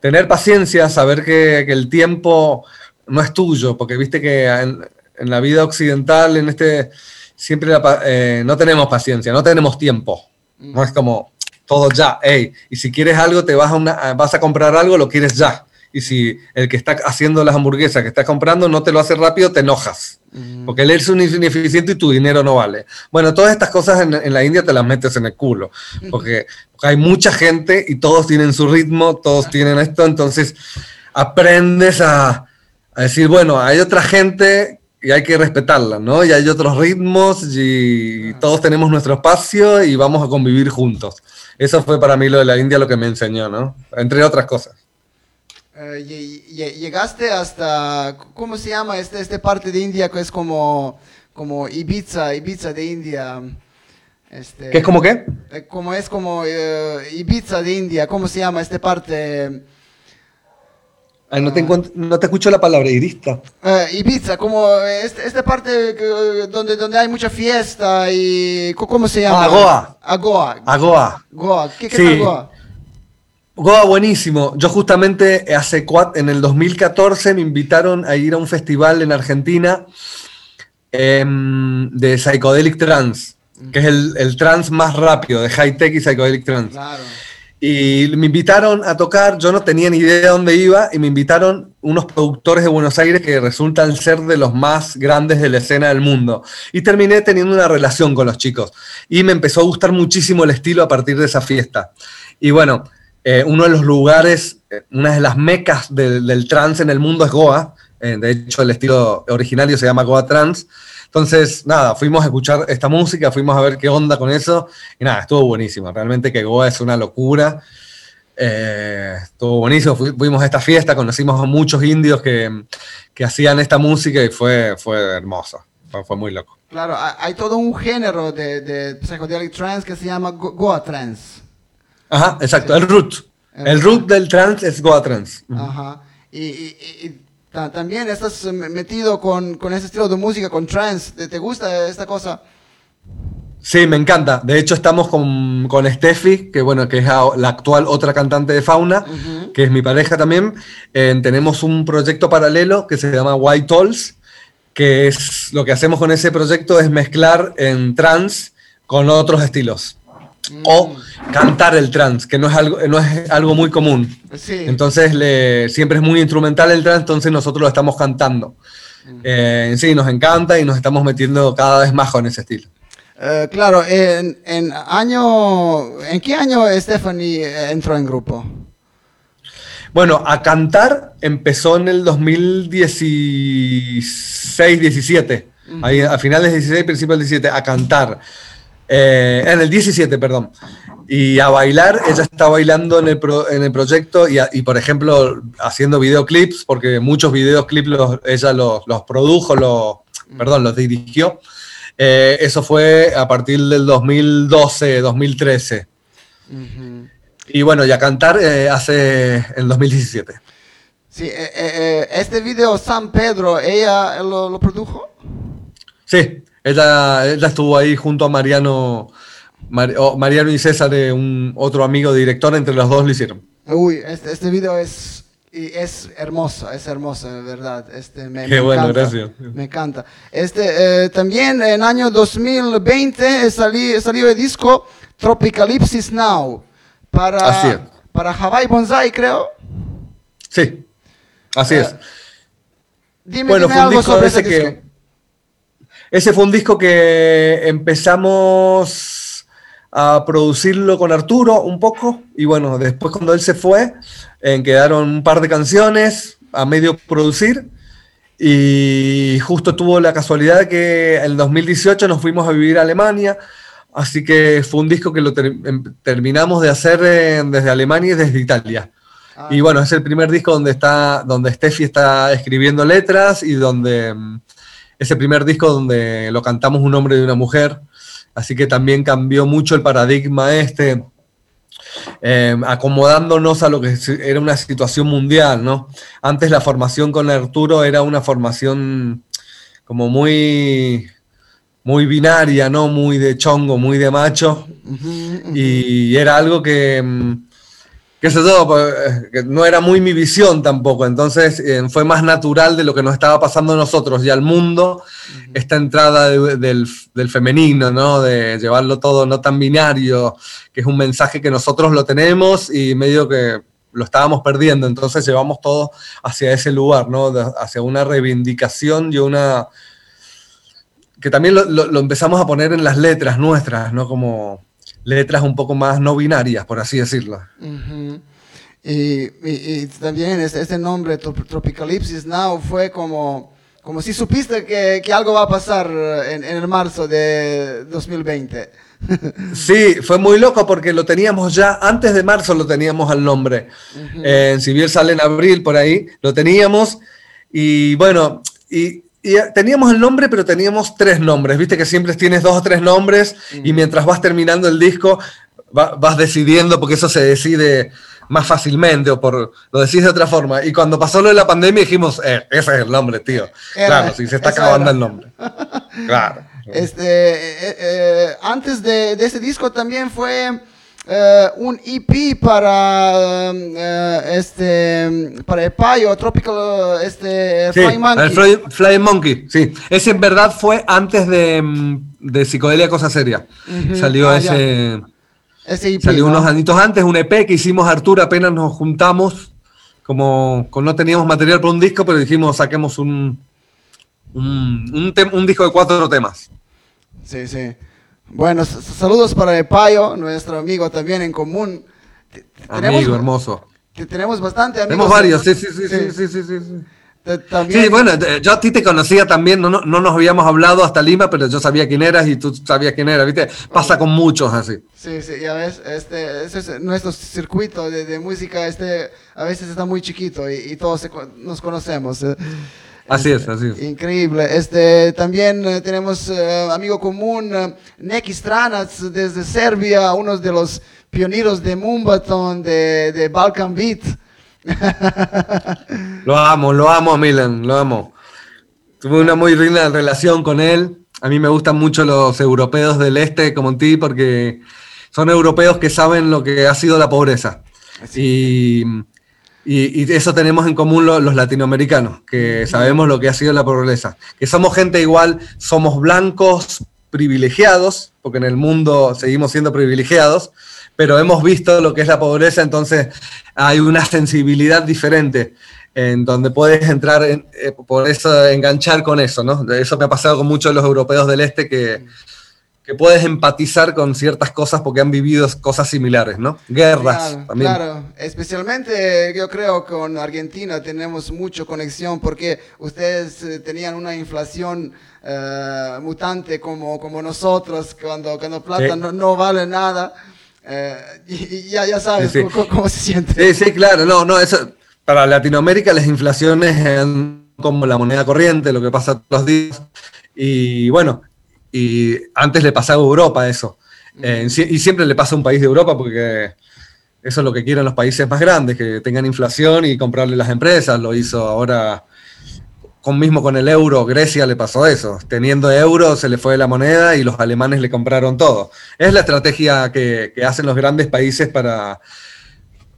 tener paciencia, saber que, el tiempo no es tuyo, porque viste que en, la vida occidental, en este, siempre eh, no tenemos paciencia, no tenemos tiempo. No es como todo ya, hey, y si quieres algo, te vas a, vas a comprar algo, lo quieres ya. Y si el que está haciendo las hamburguesas que estás comprando no te lo hace rápido, te enojas. Porque él es un ineficiente y tu dinero no vale. Bueno, todas estas cosas en, la India te las metes en el culo. Porque, hay mucha gente y todos tienen su ritmo, todos tienen esto. Entonces aprendes a, a decir, bueno, hay otra gente y hay que respetarla, ¿no? Y hay otros ritmos y todos tenemos nuestro espacio y vamos a convivir juntos. Eso fue para mí lo de la India lo que me enseñó, ¿no? Entre otras cosas. Eh, llegaste hasta, ¿cómo se llama este, este parte de India que es como, como Ibiza, Ibiza de India? Este, ¿Qué es como qué? Eh, como es como eh, Ibiza de India, ¿cómo se llama este parte? no, te no te escucho la palabra, irista. Ibiza, como este, esta parte donde, donde hay mucha fiesta y ¿cómo se llama? Agoa. Agoa. Agoa. Goa. ¿Qué, qué es Agoa? Goa, buenísimo. Yo justamente hace en el 2014 me invitaron a ir a un festival en Argentina em, de Psychedelic Trance, que es el, el trance más rápido, de high tech y Psychedelic Trance. Y me invitaron a tocar, yo no tenía ni idea de dónde iba, y me invitaron unos productores de Buenos Aires que resultan ser de los más grandes de la escena del mundo. Y terminé teniendo una relación con los chicos. Y me empezó a gustar muchísimo el estilo a partir de esa fiesta. Y bueno, eh, uno de los lugares, eh, una de las mecas del trance en el mundo es Goa. Eh, de hecho, el estilo originario se llama Goa Trance. Entonces, nada, fuimos a escuchar esta música, fuimos a ver qué onda con eso. Y nada, estuvo buenísimo. Realmente que Goa es una locura. estuvo buenísimo. Fuimos a esta fiesta, conocimos a muchos indios que, que hacían esta música y fue, fue hermoso. Fue, muy loco. Claro, hay todo un género de, de psychedelic trance que se llama Goa Trance. Ajá, exacto, el root. El root del trance es Goa Trance. Ajá. Y, también estás metido con, ese estilo de música, con trance. ¿Te, gusta esta cosa? Sí, me encanta. De hecho, estamos con, con Steffi, que bueno, que es la actual otra cantante de Fauna, que es mi pareja también. tenemos un proyecto paralelo que se llama White Tolls, que es lo que hacemos con ese proyecto es mezclar en trance con otros estilos o mm. cantar el trance, que no es algo, no es algo muy común. Entonces le, siempre es muy instrumental el trance, entonces nosotros lo estamos cantando. Mm. Eh, sí, nos encanta y nos estamos metiendo cada vez más con ese estilo. Eh, claro, en, en, año, ¿en qué año Stephanie entró en grupo? Bueno, a cantar empezó en el 2016-17, a finales del 16, principios del 17, a cantar. Eh, en el 17, perdón. Y a bailar, ella está bailando en el, en el proyecto y, y, por ejemplo, haciendo videoclips, porque muchos videoclips los, ella los, los produjo, los, perdón, los dirigió. Eh, eso fue a partir del 2012, 2013. Y bueno, ya cantar eh, hace el 2017. Sí, este video San Pedro, ¿ella lo, lo produjo? Sí, ella, ella estuvo ahí junto a Mariano, Mariano y César, un otro amigo director, entre los dos lo hicieron. Uy, este, este video es, es hermoso, es hermoso, de verdad. Este, me, Qué bueno, gracias. Me encanta. Este, eh, también en año 2020 salió, salió el disco Tropicalipsis Now para, para Hawaii Bonsai, creo. Sí, así es. Eh, dime, bueno, algo sobre ese, disco. Ese fue un disco que empezamos a producirlo con Arturo un poco y bueno, después cuando él se fue, quedaron un par de canciones a medio producir y justo tuvo la casualidad que en 2018 nos fuimos a vivir a Alemania Así que fue un disco que lo em, terminamos de hacer desde Alemania y desde Italia. Ah. Y bueno, es el primer disco donde está, donde Steffi está escribiendo letras y donde mm, es el primer disco donde lo cantamos un hombre y una mujer. Así que también cambió mucho el paradigma este, em, acomodándonos a lo que era una situación mundial, ¿no? Antes la formación con Arturo era una formación como muy muy binaria, ¿no? Muy de chongo, muy de macho. Y era algo que, mm, qué sé yo, pues, que no era muy mi visión tampoco. Entonces eh, fue más natural de lo que nos estaba pasando a nosotros y al mundo, esta entrada del, del, femenino, ¿no? De llevarlo todo no tan binario, que es un mensaje que nosotros lo tenemos y medio que lo estábamos perdiendo. Entonces llevamos todo hacia ese lugar, ¿no? hacia una reivindicación y una que también lo, empezamos a poner en las letras nuestras, ¿no? Como letras un poco más no binarias, por así decirlo. y, también este, nombre, Tropicalipsis Now, fue como, como si supiste que, que algo va a pasar en, en el marzo de 2020. <laughs> Sí, fue muy loco porque lo teníamos ya, antes de marzo lo teníamos al nombre. En si bien sale en abril por ahí, lo teníamos. Y bueno, y y eh, teníamos el nombre, pero teníamos tres nombres. Viste que siempre tienes dos o tres nombres y mientras vas terminando el disco vas decidiendo, porque eso se decide más fácilmente o por lo decís de otra forma. Y cuando pasó lo de la pandemia dijimos, eh, ese es el nombre, tío. claro, si se está acabando el nombre. <laughs> Claro. Este, eh, antes de, de ese disco también fue eh, un EP para eh, este para el payo Tropical este Fly Monkey. Fly, Monkey, sí. Ese en verdad fue antes de, de Psicodelia Cosa Seria. Salió ah, ese. ese EP, salió unos añitos antes, un EP que hicimos Arturo, apenas nos juntamos. Como, no teníamos material para un disco, pero dijimos saquemos un, un, un disco de cuatro temas. Sí, sí. Bueno, saludos para el Payo, nuestro amigo también en común. amigo hermoso. tenemos bastante amigos. Tenemos varios, sí, sí, sí, sí, sí, sí, sí. También... Sí, bueno, yo a ti te conocía también, no, no, no, nos habíamos hablado hasta Lima, pero yo sabía quién eras y tú sabías quién eras, ¿viste? Pasa con muchos así. Sí, sí, ya ves, este, ese es nuestro circuito de, de música, este, a veces está muy chiquito y, y todos nos conocemos. ¿Eh? Así es, así es. Increíble. Este, también eh, tenemos uh, amigo común, uh, Neki Stranac desde Serbia, uno de los pioneros de Mumbaton, de, de Balkan Beat. <laughs> lo amo, lo amo, Milan, lo amo. Tuve una muy linda relación con él. A mí me gustan mucho los europeos del este como ti porque son europeos que saben lo que ha sido la pobreza. Y y, eso tenemos en común los, latinoamericanos, que sabemos lo que ha sido la pobreza, que somos gente igual, somos blancos privilegiados, porque en el mundo seguimos siendo privilegiados, pero hemos visto lo que es la pobreza, entonces hay una sensibilidad diferente en donde puedes entrar, en, eh, por eso enganchar con eso, ¿no? Eso me ha pasado con muchos de los europeos del este que que puedes empatizar con ciertas cosas porque han vivido cosas similares, ¿no? Guerras claro, también. Claro, especialmente yo creo que con Argentina tenemos mucha conexión porque ustedes eh, tenían una inflación uh, mutante como, como nosotros, cuando, cuando plata no, no, vale nada. Uh, y, ya, ya sabes sí, sí. Cómo, cómo, se siente. Sí, sí, claro, no, no, eso, para Latinoamérica las inflaciones son como la moneda corriente, lo que pasa todos los días. Y bueno, y antes le pasaba a Europa eso. Eh, y siempre le pasa a un país de Europa porque eso es lo que quieren los países más grandes, que tengan inflación y comprarle las empresas. Lo hizo ahora con mismo con el euro, Grecia le pasó eso. Teniendo euro se le fue la moneda y los alemanes le compraron todo. Es la estrategia que, hacen los grandes países para,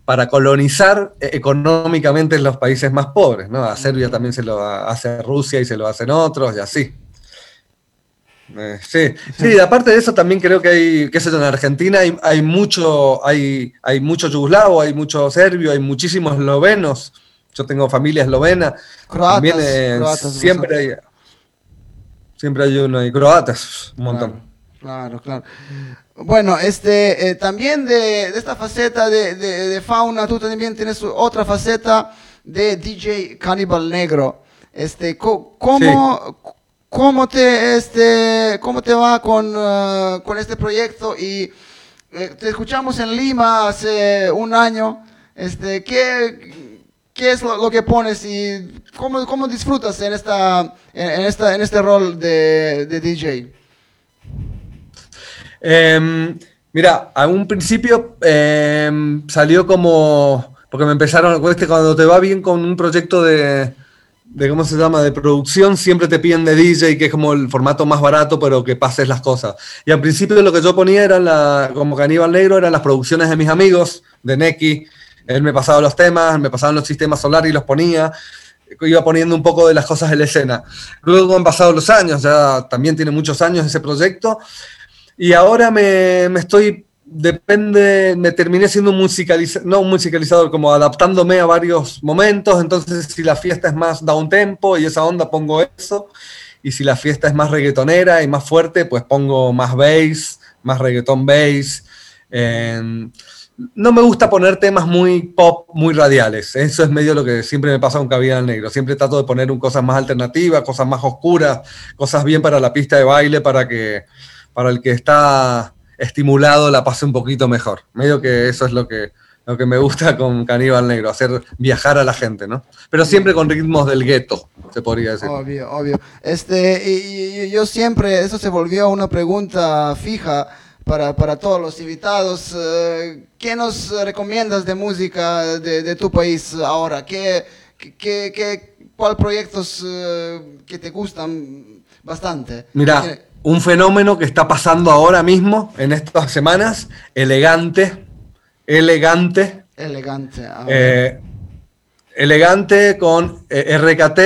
para colonizar económicamente los países más pobres. ¿no? A Serbia también se lo hace Rusia y se lo hacen otros y así. Eh, sí, sí, aparte de eso también creo que hay, qué sé yo, en Argentina hay, hay mucho, hay, hay mucho yugoslavo, hay mucho serbio, hay muchísimos eslovenos. Yo tengo familia eslovena. Croatas, siempre hay, siempre hay uno y croatas, un montón. Claro, claro. Bueno, este, eh, también de, esta faceta de, de, fauna, tú también tienes otra faceta de DJ Cannibal Negro. Este, ¿cómo, ¿Cómo te, este, cómo te va con, uh, con este proyecto? Y eh, te escuchamos en Lima hace un año. Este, ¿qué, qué es lo, que pones y cómo, cómo disfrutas en, esta, en, esta, en este rol de, de DJ? Em, mira, a un principio em, salió como, porque me empezaron, cuando te va bien con un proyecto de, de cómo se llama, de producción, siempre te piden de DJ, que es como el formato más barato, pero que pases las cosas. Y al principio lo que yo ponía era, la, como Caníbal Negro, eran las producciones de mis amigos, de Neki. Él me pasaba los temas, me pasaban los sistemas solares y los ponía. Iba poniendo un poco de las cosas en la escena. Luego han pasado los años, ya también tiene muchos años ese proyecto. Y ahora me, me estoy depende, me terminé siendo musicalizador, no un musicalizador, como adaptándome a varios momentos, entonces si la fiesta es más down tempo y esa onda pongo eso, y si la fiesta es más reggaetonera y más fuerte, pues pongo más bass, más reggaeton bass. no me gusta poner temas muy pop, muy radiales. Eso es medio lo que siempre me pasa con Cabida Negro. Siempre trato de poner un, cosas más alternativas, cosas más oscuras, cosas bien para la pista de baile, para que para el que está estimulado la pase un poquito mejor. Medio que eso es lo que, lo que me gusta con Caníbal Negro, hacer viajar a la gente, ¿no? Pero siempre con ritmos del gueto, se podría decir. Obvio, obvio. Este, y, yo siempre, eso se volvió una pregunta fija para, para todos los invitados. Eh, ¿Qué nos recomiendas de música de, tu país ahora? ¿Qué, qué, qué, ¿Cuál proyectos eh, que te gustan bastante? Mira un fenómeno que está pasando ahora mismo, en estas semanas, elegante, elegante. Elegante. Eh, elegante con eh, RKT,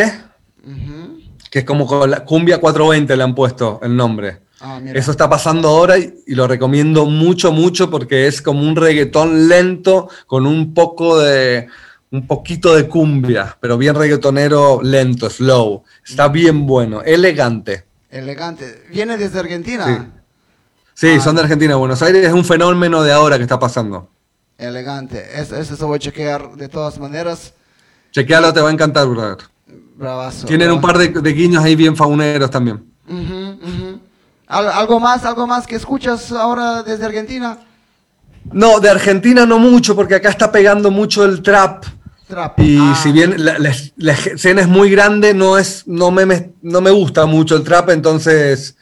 que es como con la Cumbia 420 le han puesto el nombre. Ah, Eso está pasando ahora y, lo recomiendo mucho, mucho porque es como un reggaetón lento con un poco de, un poquito de cumbia, pero bien reggaetonero lento, slow. Está bien bueno, elegante. Elegante. ¿Viene desde Argentina? Sí, ah. son de Argentina. Buenos Aires es un fenómeno de ahora que está pasando. Elegante. Eso, eso voy a chequear de todas maneras. Chequealo, te va a encantar, brother. Bravazo. Tienen un par de, guiños ahí bien fauneros también. ¿Algo más, algo más que escuchas ahora desde Argentina? No, de Argentina no mucho, porque acá está pegando mucho el trap. Y ah. si bien la, escena es muy grande, no, es, no, me, no me gusta mucho el trap, entonces,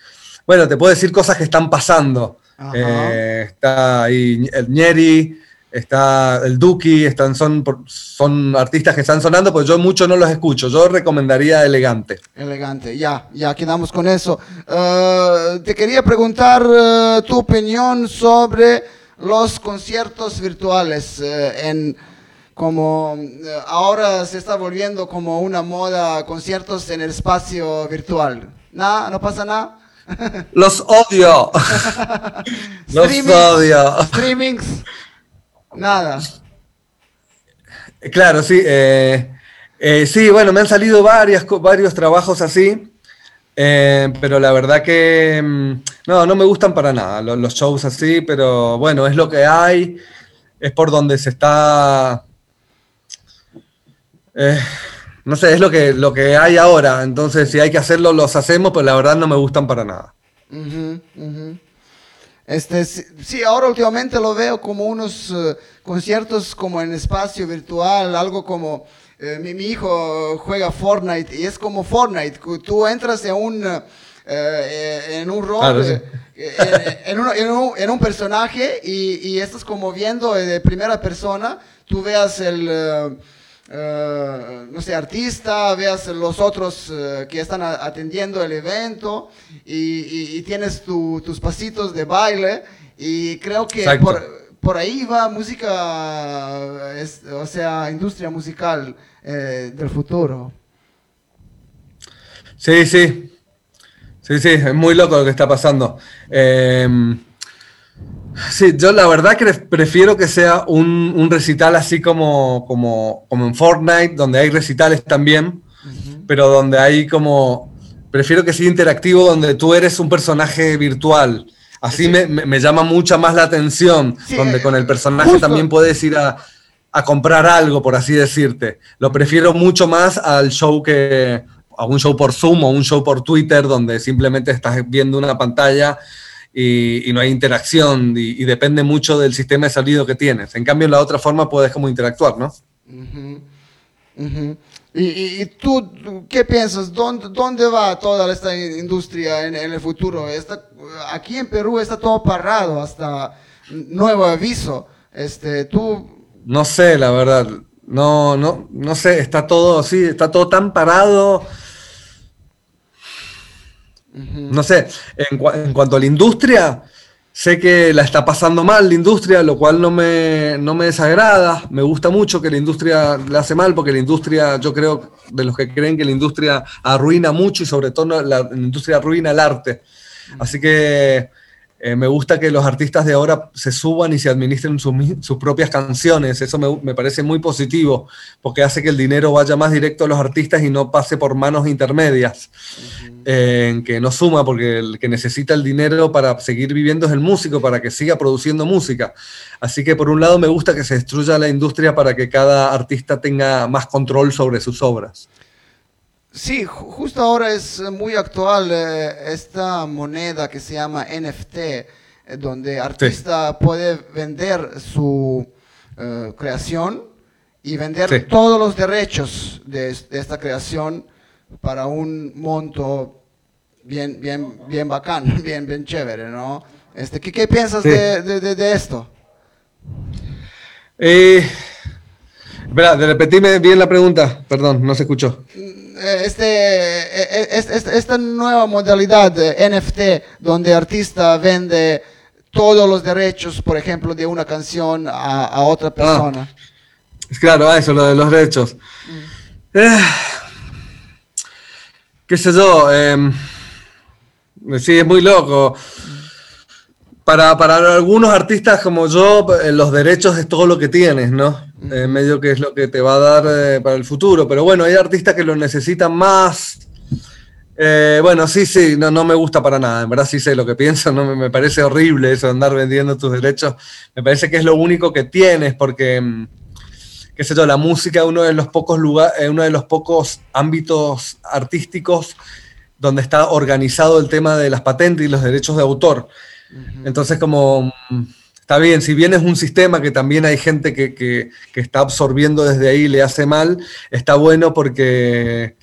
bueno, te puedo decir cosas que están pasando. Eh, está ahí el Ñeri, está el Duki, están, son, son artistas que están sonando, pues yo mucho no los escucho. Yo recomendaría Elegante. Elegante, ya, ya quedamos con eso. Eh, te quería preguntar eh, tu opinión sobre los conciertos virtuales en como eh, ahora se está volviendo como una moda conciertos en el espacio virtual. Nada, no pasa nada. <laughs> Los odio. <laughs> Los odio. Streamings, nada. Claro, sí. Eh, eh, sí, bueno, me han salido varias, varios trabajos así, pero la verdad que mm, no, no me gustan para nada los, los shows así, pero bueno, es lo que hay, es por donde se está eh, no sé, es lo que, lo que hay ahora. Entonces, si hay que hacerlo, los hacemos, pero la verdad no me gustan para nada. Este, sí, ahora últimamente lo veo como unos eh, conciertos como en espacio virtual, algo como eh, mi, hijo juega Fortnite y es como Fortnite, tú entras en un, en un rol, en, un, en, un, personaje y, y, estás como viendo de primera persona, tú veas el no sé, artista, veas los otros que están atendiendo el evento y, tienes tus pasitos de baile y creo que por, ahí va música, o sea, industria musical del futuro. Sí, sí. Sí, sí, es muy loco lo que está pasando. Em, sí, yo la verdad que prefiero que sea un, recital así como, como, como, en Fortnite, donde hay recitales también, pero donde hay como... Prefiero que sea interactivo, donde tú eres un personaje virtual. Así me, llama mucha más la atención, donde con el personaje también puedes ir a, a comprar algo, por así decirte. Lo prefiero mucho más al show que, a un show por Zoom o un show por Twitter donde simplemente estás viendo una pantalla y, no hay interacción y, depende mucho del sistema de sonido que tienes. En cambio, en la otra forma puedes como interactuar, ¿no? ¿Y, tú qué piensas? ¿Dónde, ¿Dónde, va toda esta industria en, el futuro? Está, aquí en Perú está todo parado hasta nuevo aviso. Este, tú... No sé, la verdad. No, no, no sé, está todo así, está todo tan parado. No sé, en, cuanto a la industria, sé que la está pasando mal la industria, lo cual no me, no me desagrada. Me gusta mucho que la industria la hace mal, porque la industria, yo creo, de los que creen que la industria arruina mucho y sobre todo la, la industria arruina el arte. Así que eh, me gusta que los artistas de ahora se suban y se administren sus propias canciones. Eso me, parece muy positivo, porque hace que el dinero vaya más directo a los artistas y no pase por manos intermedias, eh, que no suma, porque el que necesita el dinero para seguir viviendo es el músico, para que siga produciendo música. Así que por un lado me gusta que se destruya la industria para que cada artista tenga más control sobre sus obras. Sí, justo ahora es muy actual eh, esta moneda que se llama NFT, eh, donde artista puede vender su eh, creación y vender todos los derechos de, esta creación para un monto bien, bien, bien bacán, <laughs> bien, bien chévere, ¿no? Este, ¿qué, qué piensas de, de, esto? Eh, espera, repetime bien la pregunta, perdón, no se escuchó. Eh, este, eh, eh, esta nueva modalidad de NFT, donde artista vende todos los derechos, por ejemplo, de una canción a, otra ah. persona. es claro, eso, lo de los derechos. Mm. ¿Qué sé yo? Em, sí, es muy loco. Para, algunos artistas como yo, los derechos es todo lo que tienes, ¿no? En medio que es lo que te va a dar eh, para el futuro. Pero bueno, hay artistas que lo necesitan más. Eh, bueno, sí, sí, no, no me gusta para nada. En verdad sí sé lo que <laughs> pienso, no me, parece horrible eso de andar vendiendo tus derechos. Me parece que es lo único que tienes, porque, mm, qué sé yo, la música es uno de los pocos lugares, uno de los pocos ámbitos artísticos donde está organizado el tema de las patentes y los derechos de autor. Entonces, como mm, está bien, si bien es un sistema que también hay gente que, está absorbiendo desde ahí y le hace mal, está bueno porque,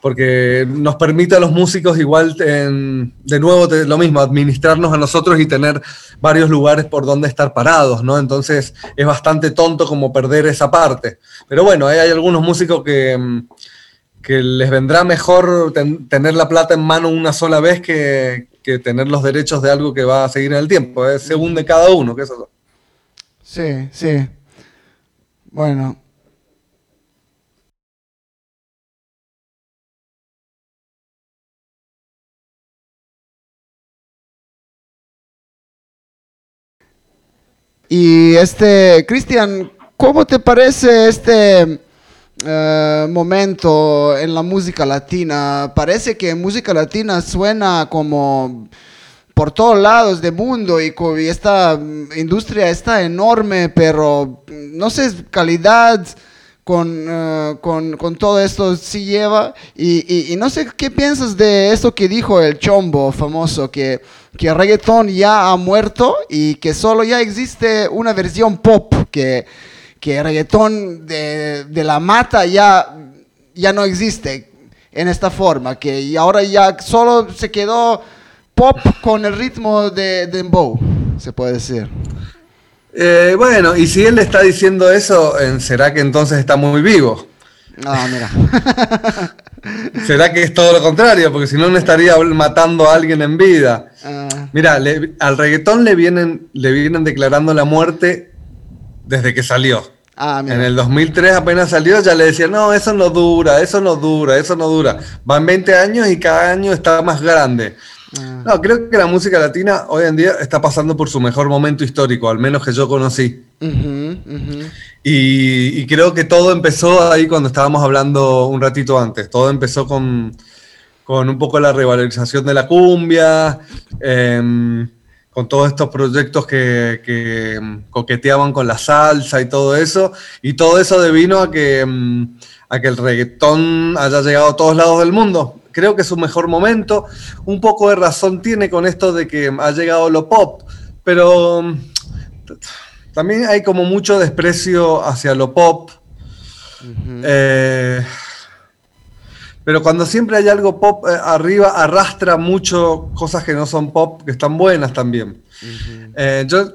porque nos permite a los músicos igual, de nuevo, lo mismo, administrarnos a nosotros y tener varios lugares por donde estar parados, ¿no? Entonces es bastante tonto como perder esa parte. Pero bueno, hay, algunos músicos que, que les vendrá mejor tener la plata en mano una sola vez que, que tener los derechos de algo que va a seguir en el tiempo. Es según de cada uno, que eso. Sí, sí. Bueno. Y este, Cristian, ¿cómo te parece este eh, momento en la música latina. Parece que música latina suena como por todos lados del mundo y, esta industria está enorme, pero no sé, calidad con, eh, con, con, todo esto sí lleva. Y, y, no sé qué piensas de esto que dijo el Chombo famoso, que, que el reggaetón ya ha muerto y que solo ya existe una versión pop que que el reggaetón de, la mata ya, ya no existe en esta forma, que ahora ya solo se quedó pop con el ritmo de dembow, se puede decir. Eh, bueno, y si él le está diciendo eso, ¿será que entonces está muy vivo? No, mira. <laughs> ¿Será que es todo lo contrario? Porque si no, no estaría matando a alguien en vida. Ah. Mira, al reggaetón le vienen, le vienen declarando la muerte desde que salió. Ah, en el 2003 apenas salió, ya le decían, no, eso no dura, eso no dura, eso no dura. Van 20 años y cada año está más grande. Ah. No, creo que la música latina hoy en día está pasando por su mejor momento histórico, al menos que yo conocí. Y, creo que todo empezó ahí cuando estábamos hablando un ratito antes. Todo empezó con, con un poco la revalorización de la cumbia, em, con todos estos proyectos que, que, coqueteaban con la salsa y todo eso. Y todo eso devino a que, em, a que el reggaetón haya llegado a todos lados del mundo creo que es su mejor momento. Un poco de razón tiene con esto de que ha llegado lo pop, pero mm, también hay como mucho desprecio hacia lo pop. Eh, pero cuando siempre hay algo pop eh, arriba, arrastra mucho cosas que no son pop, que están buenas también. Eh, yo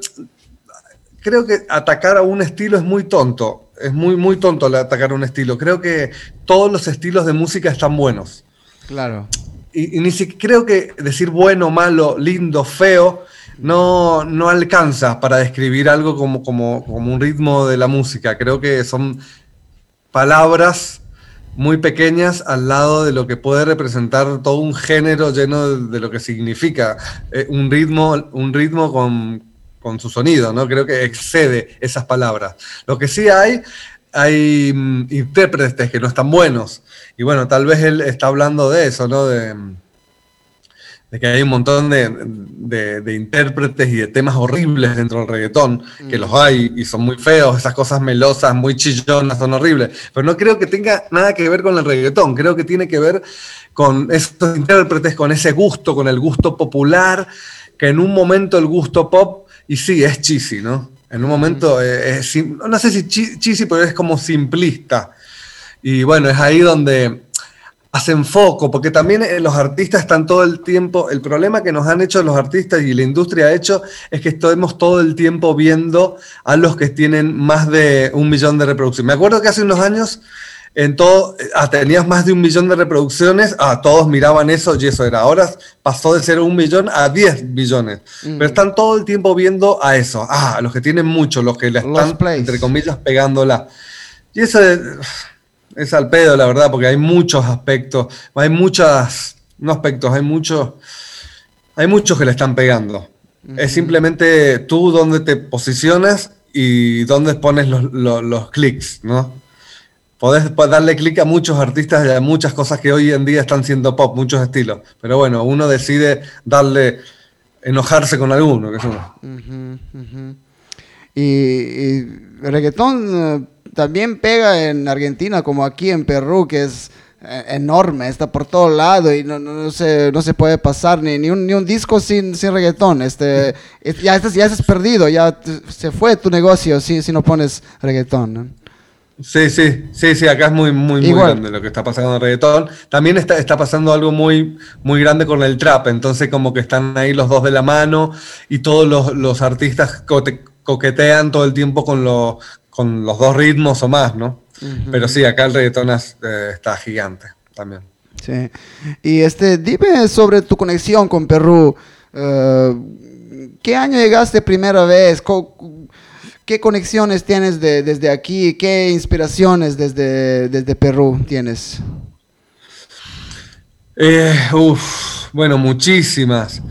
creo que atacar a un estilo es muy tonto. Es muy, muy tonto atacar a un estilo. Creo que todos los estilos de música están buenos. Claro. Y, ni siquiera creo que decir bueno, malo, lindo, feo, no, no alcanza para describir algo como, como, como un ritmo de la música. Creo que son palabras muy pequeñas al lado de lo que puede representar todo un género lleno de, lo que significa eh, un ritmo, un ritmo con, con, su sonido, ¿no? Creo que excede esas palabras. Lo que sí hay, hay mm, intérpretes que no están buenos, y bueno, tal vez él está hablando de eso, ¿no? De, que hay un montón de, intérpretes y de temas horribles dentro del reggaetón, que los hay y son muy feos, esas cosas melosas, muy chillonas, son horribles. Pero no creo que tenga nada que ver con el reggaetón, creo que tiene que ver con estos intérpretes, con ese gusto, con el gusto popular, que en un momento el gusto pop, y sí, es cheesy, ¿no? En un momento, es, no sé si cheesy, pero es como simplista. Y bueno, es ahí donde hacen foco, porque también eh, los artistas están todo el tiempo, el problema que nos han hecho los artistas y la industria ha hecho es que estamos todo el tiempo viendo a los que tienen más de un millón de reproducciones. Me acuerdo que hace unos años en todo, ah, tenías más de un millón de reproducciones, ah, todos miraban eso y eso era. Ahora pasó de ser un millón a 10 millones. Pero están todo el tiempo viendo a eso, ah, a los que tienen mucho, los que le están, entre comillas, pegándola. Y eso es al pedo, la verdad, porque hay muchos aspectos, hay muchas, no aspectos, hay muchos, hay muchos que le están pegando. Es simplemente tú dónde te posicionas y dónde pones los, los, clics, ¿no? Podés, darle clic a muchos artistas y a muchas cosas que hoy en día están siendo pop, muchos estilos. Pero bueno, uno decide darle, enojarse con alguno, que Y, y reggaetón eh, también pega en Argentina como aquí en Perú, que es eh, enorme, está por todo lado y no, no, se, no se puede pasar ni, ni, un, ni un disco sin, sin reggaetón. Este, ya, estás, ya estás perdido, ya se fue tu negocio si, si no pones reggaetón. Sí, sí, sí, sí, acá es muy, muy, muy grande lo que está pasando en el reggaetón. También está, está pasando algo muy, muy grande con el trap, entonces como que están ahí los dos de la mano y todos los, los artistas coquetean todo el tiempo con, lo, con los dos ritmos o más, ¿no? Pero sí, acá el reggaetón eh, está gigante también. Sí. Y este, dime sobre tu conexión con Perú. Eh, ¿Qué año llegaste primera vez? ¿Qué conexiones tienes desde aquí? ¿Qué inspiraciones desde, desde Perú tienes? Eh, uf, bueno, muchísimas.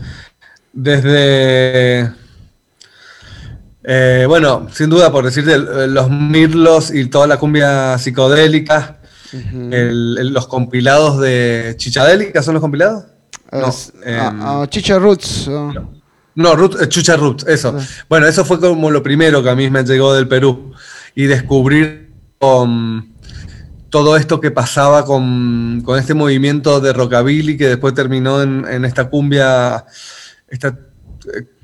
Desde eh, bueno, sin duda, por decirte, eh, los mirlos y toda la cumbia psicodélica, los compilados de Chichadélica, ¿son los compilados? no, em, ah, ah, Chicha Roots. No, eh, Chucha Roots, eso. Ah. Bueno, eso fue como lo primero que a mí me llegó del Perú. Y descubrir todo esto que pasaba con, este movimiento de rockabilly que después terminó en, en esta cumbia, esta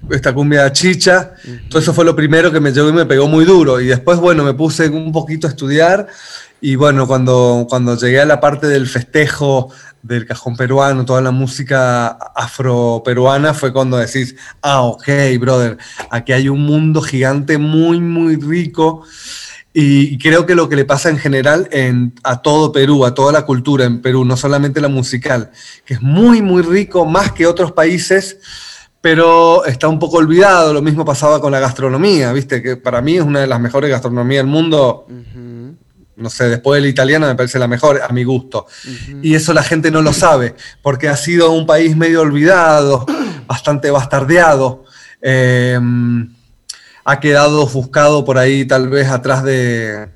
esta cumbia chicha. Todo eso fue lo primero que me llegó y me pegó muy duro. Y después, bueno, me puse un poquito a estudiar. Y bueno, cuando, cuando llegué a la parte del festejo del cajón peruano, toda la música afroperuana, fue cuando decís, ah, ok, brother, aquí hay un mundo gigante muy, muy rico. Y creo que lo que le pasa en general en, a todo Perú, a toda la cultura en Perú, no solamente la musical, que es muy, muy rico, más que otros países, pero está un poco olvidado. Lo mismo pasaba con la gastronomía, ¿viste? Que para mí es una de las mejores gastronomías del mundo no sé, después del italiano me parece la mejor a mi gusto. Y eso la gente no lo sabe, porque ha sido un país medio olvidado, <clears throat> bastante bastardeado. Em, ha quedado ofuscado por ahí tal vez atrás de...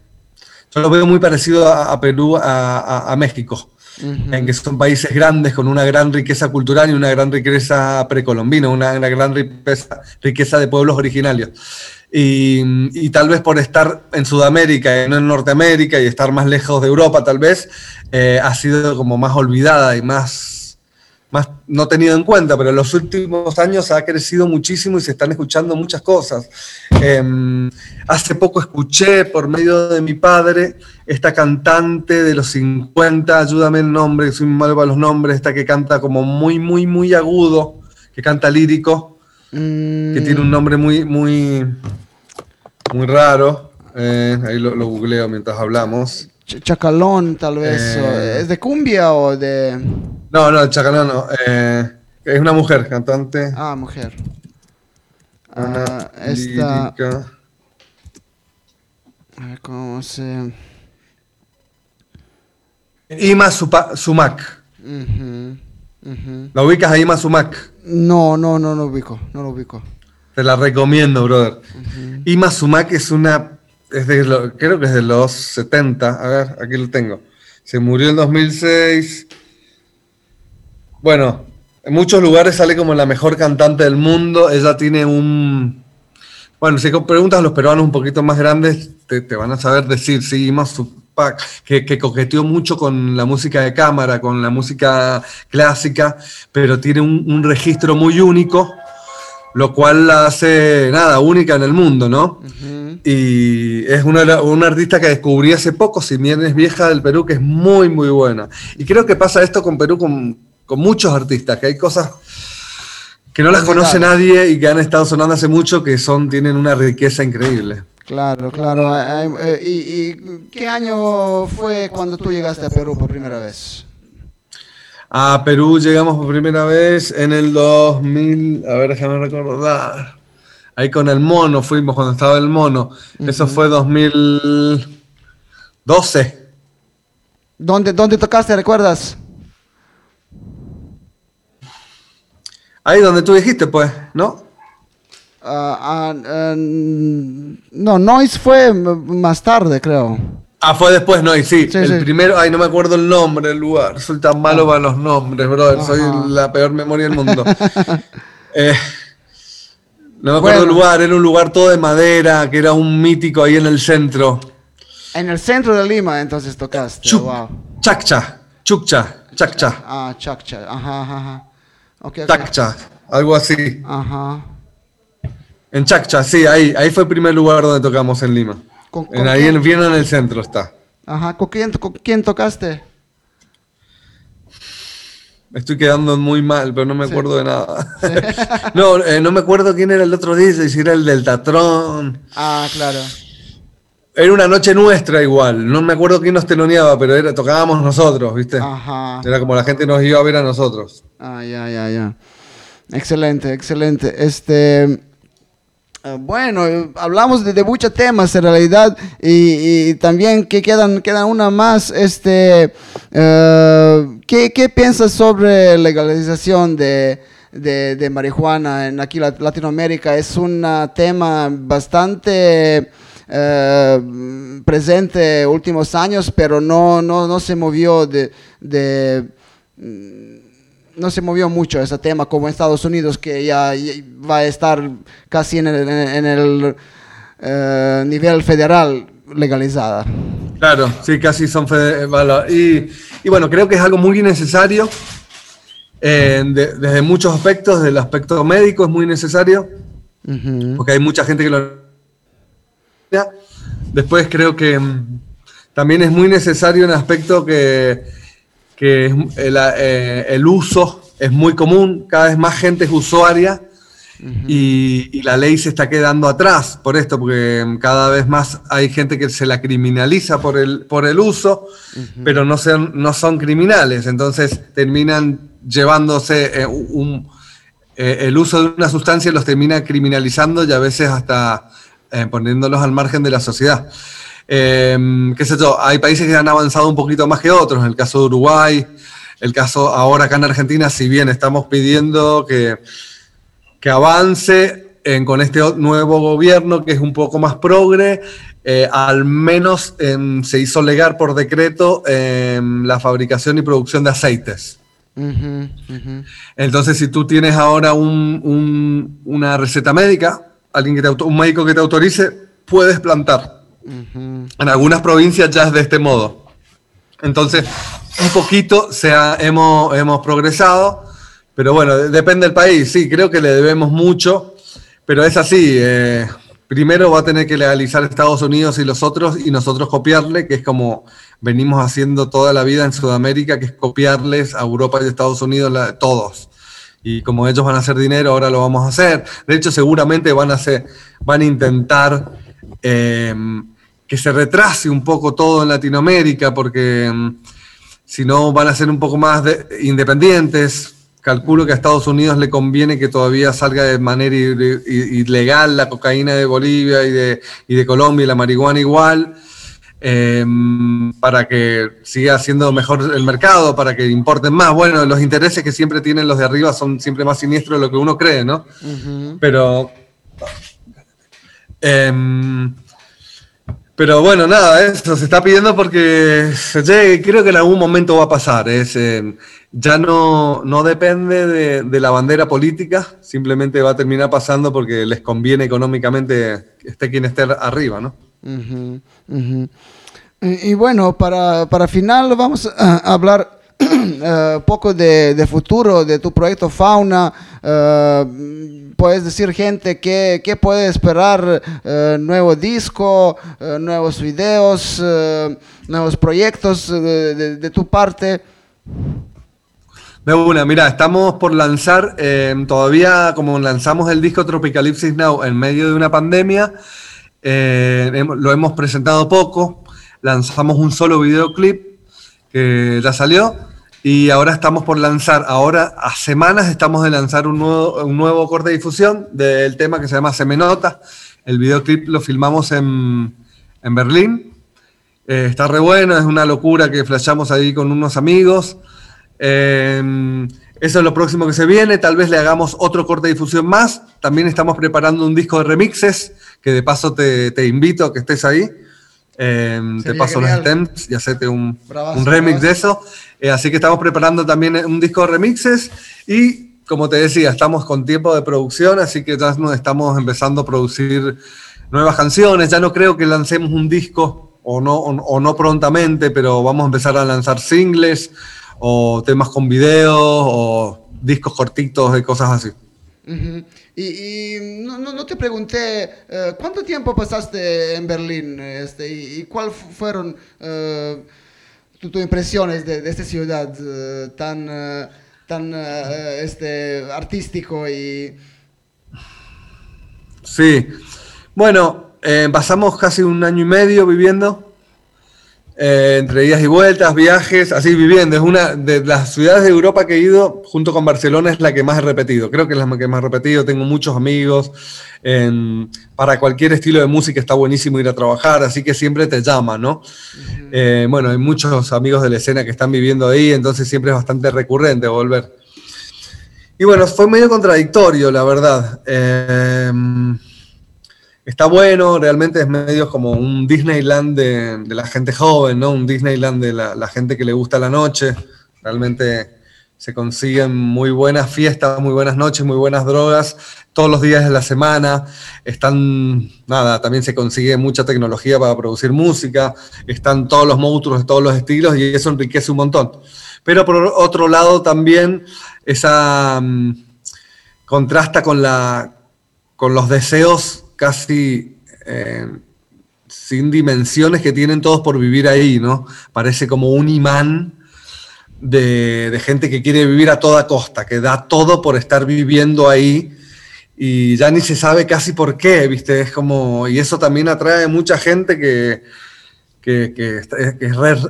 Yo lo veo muy parecido a, Perú, a, México, en que son países grandes con una gran riqueza cultural y una gran riqueza precolombina, una, una gran riqueza, riqueza de pueblos originarios. Y, tal vez por estar en Sudamérica y no en Norteamérica y estar más lejos de Europa, tal vez, eh, ha sido como más olvidada y más, más no tenido en cuenta, pero en los últimos años ha crecido muchísimo y se están escuchando muchas cosas. Em, hace poco escuché por medio de mi padre esta cantante de los 50, ayúdame el nombre, soy malo para los nombres, esta que canta como muy, muy, muy agudo, que canta lírico que tiene un nombre muy, muy, muy raro. Eh, ahí lo, googleo mientras hablamos. Chacalón, tal vez. Eh, ¿Es de cumbia o de.? No, no, Chacalón no. Eh, es una mujer, cantante. Ah, mujer. Ah, esta. A ver cómo se. Ima Sumac. ¿La ubicas a Ima Sumac? No, no, no lo ubico, no lo ubico. Te la recomiendo, brother. Ima Sumac es una, creo que es de los 70, a ver, aquí lo tengo. Se murió en 2006. Bueno, en muchos lugares sale como la mejor cantante del mundo. Ella tiene un... Bueno, si preguntas a los peruanos un poquito más grandes, te, van a saber decir, sí, Ima Sumac, que, que, coqueteó mucho con la música de cámara, con la música clásica, pero tiene un registro muy único lo cual la hace, nada, única en el mundo, ¿no? Y es una, una, artista que descubrí hace poco, si bien es vieja del Perú, que es muy, muy buena. Y creo que pasa esto con Perú con, con muchos artistas, que hay cosas que no las conoce nadie y que han estado sonando hace mucho, que son, tienen una riqueza increíble. Claro, claro. Eh, ¿Y, ¿Y qué año fue cuando tú llegaste a Perú por primera vez? A Perú llegamos por primera vez en el 2000, a ver, déjame recordar. Ahí con el mono fuimos cuando estaba el mono. Eso fue 2012. ¿Dónde, ¿Dónde tocaste, recuerdas? Ahí donde tú dijiste, pues, ¿no? Ah, ah, no, Noise fue más tarde, creo. Ah, fue después, no, y sí, el primero, ay, no me acuerdo el nombre del lugar, soy tan malo ah. para los nombres, brother, soy la peor memoria del mundo. <laughs> Eh, no me acuerdo el lugar, era un lugar todo de madera, que era un mítico ahí en el centro. En el centro de Lima, entonces tocaste, wow. Chaccha, Chuccha, Chaccha. Ah, Chaccha, ajá, ajá. Okay, Chaccha, algo así. Ajá. En Chaccha, sí, ahí, ahí fue el primer lugar donde tocamos en Lima en, ahí en Viena, en el centro está. Ajá, ¿con quién, con quién tocaste? estoy quedando muy mal, pero no me acuerdo de nada. <laughs> no, eh, no me acuerdo quién era el otro día, si era el del Tatrón. Ah, claro. Era una noche nuestra igual, no me acuerdo quién nos teloneaba, pero era, tocábamos nosotros, ¿viste? Ajá. Era como la gente nos iba a ver a nosotros. Ah, ya, ya, ya. Excelente, excelente. Este, bueno, hablamos de, muchos temas en realidad y, también que quedan, quedan una más. Este, uh, ¿qué, piensas sobre legalización de, de, marihuana en aquí Latinoamérica? Es un tema bastante uh, presente últimos años, pero no, no, no se movió de, de no se movió mucho ese tema como en Estados Unidos, que ya, va a estar casi en el, eh, nivel federal legalizada. Claro, sí, casi son federales. Y, y, bueno, creo que es algo muy necesario eh, desde muchos aspectos, del aspecto médico es muy necesario, porque hay mucha gente que lo... Después creo que mm, también es muy necesario en aspecto que que eh, el, uso es muy común, cada vez más gente es usuaria y, la ley se está quedando atrás por esto, porque cada vez más hay gente que se la criminaliza por el, por el uso, pero no, sean, no son criminales, entonces terminan llevándose eh, eh, el uso de una sustancia los termina criminalizando y a veces hasta poniéndolos al margen de la sociedad. Em, qué sé yo, hay países que han avanzado un poquito más que otros, en el caso de Uruguay, el caso ahora acá en Argentina, si bien estamos pidiendo que, que avance con este nuevo gobierno que es un poco más progre, eh, al menos em, se hizo legal por decreto em, la fabricación y producción de aceites. Entonces, si tú tienes ahora un, una receta médica, alguien que te, un médico que te autorice, puedes plantar. En algunas provincias ya es de este modo. Entonces, un poquito se hemos, hemos progresado, pero bueno, depende del país. Sí, creo que le debemos mucho, pero es así. Eh, primero va a tener que legalizar Estados Unidos y los otros y nosotros copiarle, que es como venimos haciendo toda la vida en Sudamérica, que es copiarles a Europa y Estados Unidos todos. Y como ellos van a hacer dinero, ahora lo vamos a hacer. De hecho, seguramente van a, hacer, van a intentar eh, que se retrase un poco todo en Latinoamérica, porque mm, si no van a ser un poco más independientes. Calculo que a Estados Unidos le conviene que todavía salga de manera ilegal la cocaína de Bolivia y de, de Colombia y la marihuana igual, em, para que siga siendo mejor el mercado, para que importen más. Bueno, los intereses que siempre tienen los de arriba son siempre más siniestros de lo que uno cree, ¿no? Pero... Em, pero bueno, nada, eso se está pidiendo porque creo que en algún momento va a pasar. Es, eh, ya no, no depende de, la bandera política, simplemente va a terminar pasando porque les conviene económicamente esté quien esté arriba, ¿no? Y, bueno, para, para final vamos a hablar un <clears throat> eh, poco de, futuro de tu proyecto Fauna. Uh, puedes decir, gente, que, puede esperar uh, nuevo disco, nuevos videos, nuevos proyectos de, tu parte. De una, mira, estamos por lanzar, todavía como lanzamos el disco Tropicalipsis Now en medio de una pandemia, lo hemos presentado poco, lanzamos un solo videoclip que ya salió y ahora estamos por lanzar, ahora a semanas estamos de lanzar un nuevo, un nuevo corte de difusión del tema que se llama Semenota. El videoclip lo filmamos en, en Berlín. Eh, está re bueno, es una locura que flashamos ahí con unos amigos. Em, eso es lo próximo que se viene. Tal vez le hagamos otro corte de difusión más. También estamos preparando un disco de remixes, que de paso te, te invito a que estés ahí. Em, te paso los stems y hacerte un, un remix de eso. Eh, así que estamos preparando también un disco de remixes y, como te decía, estamos con tiempo de producción, así que ya nos estamos empezando a producir nuevas canciones. Ya no creo que lancemos un disco o no, o, no prontamente, pero vamos a empezar a lanzar singles o temas con videos o discos cortitos de cosas así. Y, no, te pregunté, eh, ¿cuánto tiempo pasaste en Berlín? Este, y, cuáles fueron uh, tus impresiones de, esta ciudad eh, tan, tan este, artístico y... Sí, bueno, pasamos casi un año y medio viviendo eh, entre idas y vueltas, viajes, así viviendo. Es una de las ciudades de Europa que he ido, junto con Barcelona, es la que más he repetido. Creo que es la que más he repetido. Tengo muchos amigos. para cualquier estilo de música está buenísimo ir a trabajar, así que siempre te llama, ¿no? Eh, bueno, hay muchos amigos de la escena que están viviendo ahí, entonces siempre es bastante recurrente volver. Y bueno, fue medio contradictorio, la verdad. Está bueno, realmente es medio como un Disneyland de, la gente joven, ¿no? Un Disneyland de la, gente que le gusta la noche. Realmente se consiguen muy buenas fiestas, muy buenas noches, muy buenas drogas todos los días de la semana. Están, nada, también se consigue mucha tecnología para producir música. Están todos los monstruos de todos los estilos y eso enriquece un montón. Pero por otro lado también esa mm, contrasta con, la, con los deseos casi eh, sin dimensiones que tienen todos por vivir ahí, ¿no? Parece como un imán de, gente que quiere vivir a toda costa, que da todo por estar viviendo ahí y ya ni se sabe casi por qué, ¿viste? Es como, y eso también atrae mucha gente que, que, que,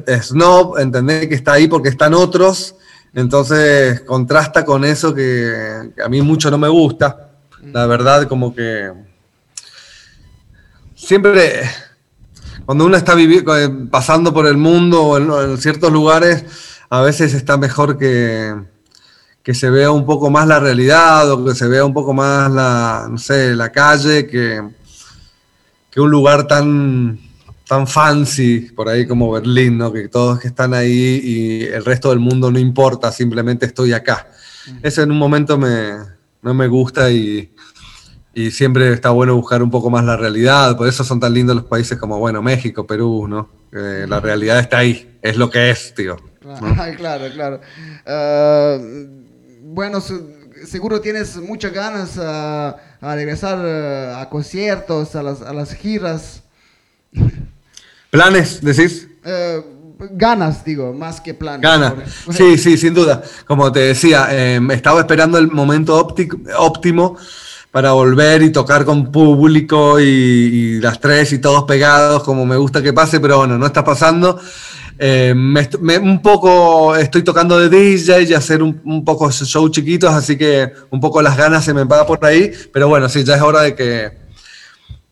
es snob, entender que está ahí porque están otros, entonces contrasta con eso que, a mí mucho no me gusta, la verdad, como que siempre cuando uno está pasando por el mundo o en ciertos lugares, a veces está mejor que, que se vea un poco más la realidad o que se vea un poco más la, no sé, la calle que, que un lugar tan, tan fancy por ahí como Berlín, ¿no? que todos que están ahí y el resto del mundo no importa, simplemente estoy acá. Eso en un momento me, no me gusta y, y, siempre está bueno buscar un poco más la realidad, por eso son tan lindos los países como, bueno, México, Perú, ¿no? la realidad está ahí, es lo que es, tío. <laughs> claro, claro. Ah, bueno, seguro tienes muchas ganas a, regresar eh, a conciertos, a las, a las giras. <laughs> ¿Planes, decís? Eh, ganas, digo, más que planes. Ganas. Sí, sí, sin duda. Como te decía, eh, estaba esperando el momento óptimo para volver y tocar con público y, las tres y todos pegados, como me gusta que pase, pero bueno, no está pasando. Eh, un poco estoy tocando de DJ y hacer un, un, poco show chiquitos, así que un poco las ganas se me va por ahí, pero bueno, sí, ya es hora de que,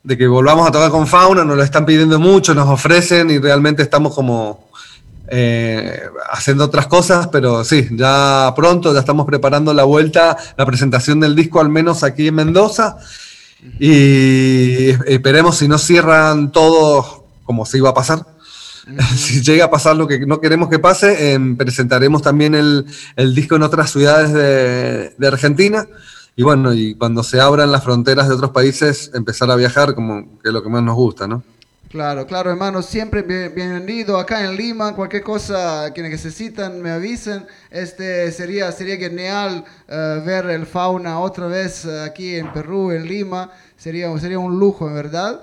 de que volvamos a tocar con Fauna, nos lo están pidiendo mucho, nos ofrecen y realmente estamos como eh, haciendo otras cosas, pero sí, ya pronto, ya estamos preparando la vuelta, la presentación del disco al menos aquí en Mendoza y esperemos si no cierran todo como se iba a pasar <laughs> si llega a pasar lo que no queremos que pase, em, presentaremos también el, disco en otras ciudades de, Argentina. Y bueno, y cuando se abran las fronteras de otros países, empezar a viajar, como que es lo que más nos gusta, ¿no? Claro, claro, hermano, siempre bienvenido acá en Lima. Cualquier cosa que necesitan, me avisen. Este sería, sería genial eh, ver el fauna otra vez eh, aquí en Perú, en Lima. Sería, sería un lujo, en verdad.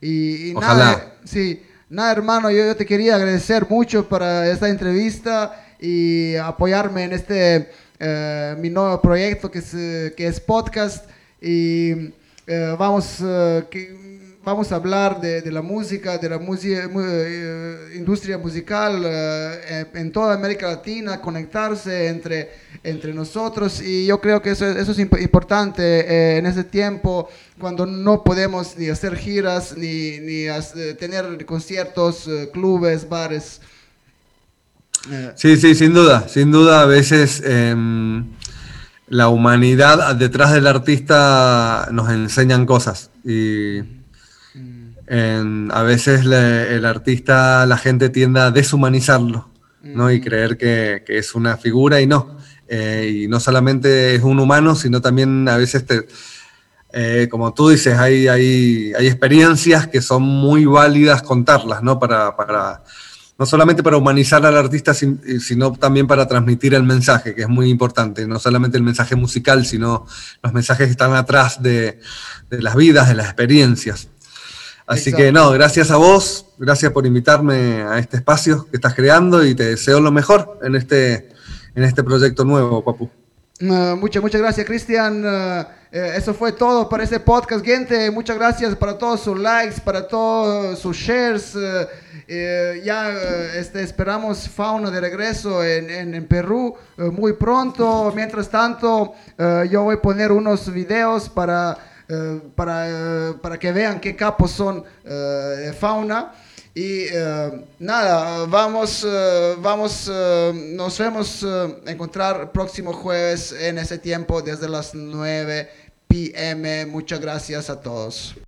Y, Ojalá. nada, sí. Nada, hermano, yo, te quería agradecer mucho para esta entrevista y apoyarme en este, eh, mi nuevo proyecto que es, que es podcast. Y eh, vamos, eh, que, vamos a hablar de, de, la música, de la música, industria musical en toda América Latina, conectarse entre, entre nosotros. Y yo creo que eso, eso es importante en ese tiempo cuando no podemos ni hacer giras, ni, ni eh, tener conciertos, eh, clubes, bares. Eh, sí, sí, sin duda, sin duda a veces em, la humanidad detrás del artista nos enseñan cosas y a veces el artista, la gente tiende a deshumanizarlo ¿no? y mm. creer que, que, es una figura y no. y no solamente es un humano, sino también a veces te, eh, como tú dices, hay, hay, hay, experiencias que son muy válidas contarlas, ¿no? Para, para, no solamente para humanizar al artista, sino también para transmitir el mensaje, que es muy importante. No solamente el mensaje musical, sino los mensajes que están atrás de, de las vidas, de las experiencias. Así que no, gracias a vos, gracias por invitarme a este espacio que estás creando y te deseo lo mejor en este, en este proyecto nuevo, Papu. Uh, muchas, muchas gracias, Cristian. Uh, eh, eso fue todo para este podcast, gente. Muchas gracias para todos sus likes, para todos sus shares. Uh, eh, ya este, esperamos fauna de regreso en, en, en Perú muy pronto. Mientras tanto, yo voy a poner unos videos para, para, para que vean qué capos son de fauna. Y nada, vamos, vamos, nos vemos encontrar próximo jueves en ese tiempo desde las 9 pm. Muchas gracias a todos.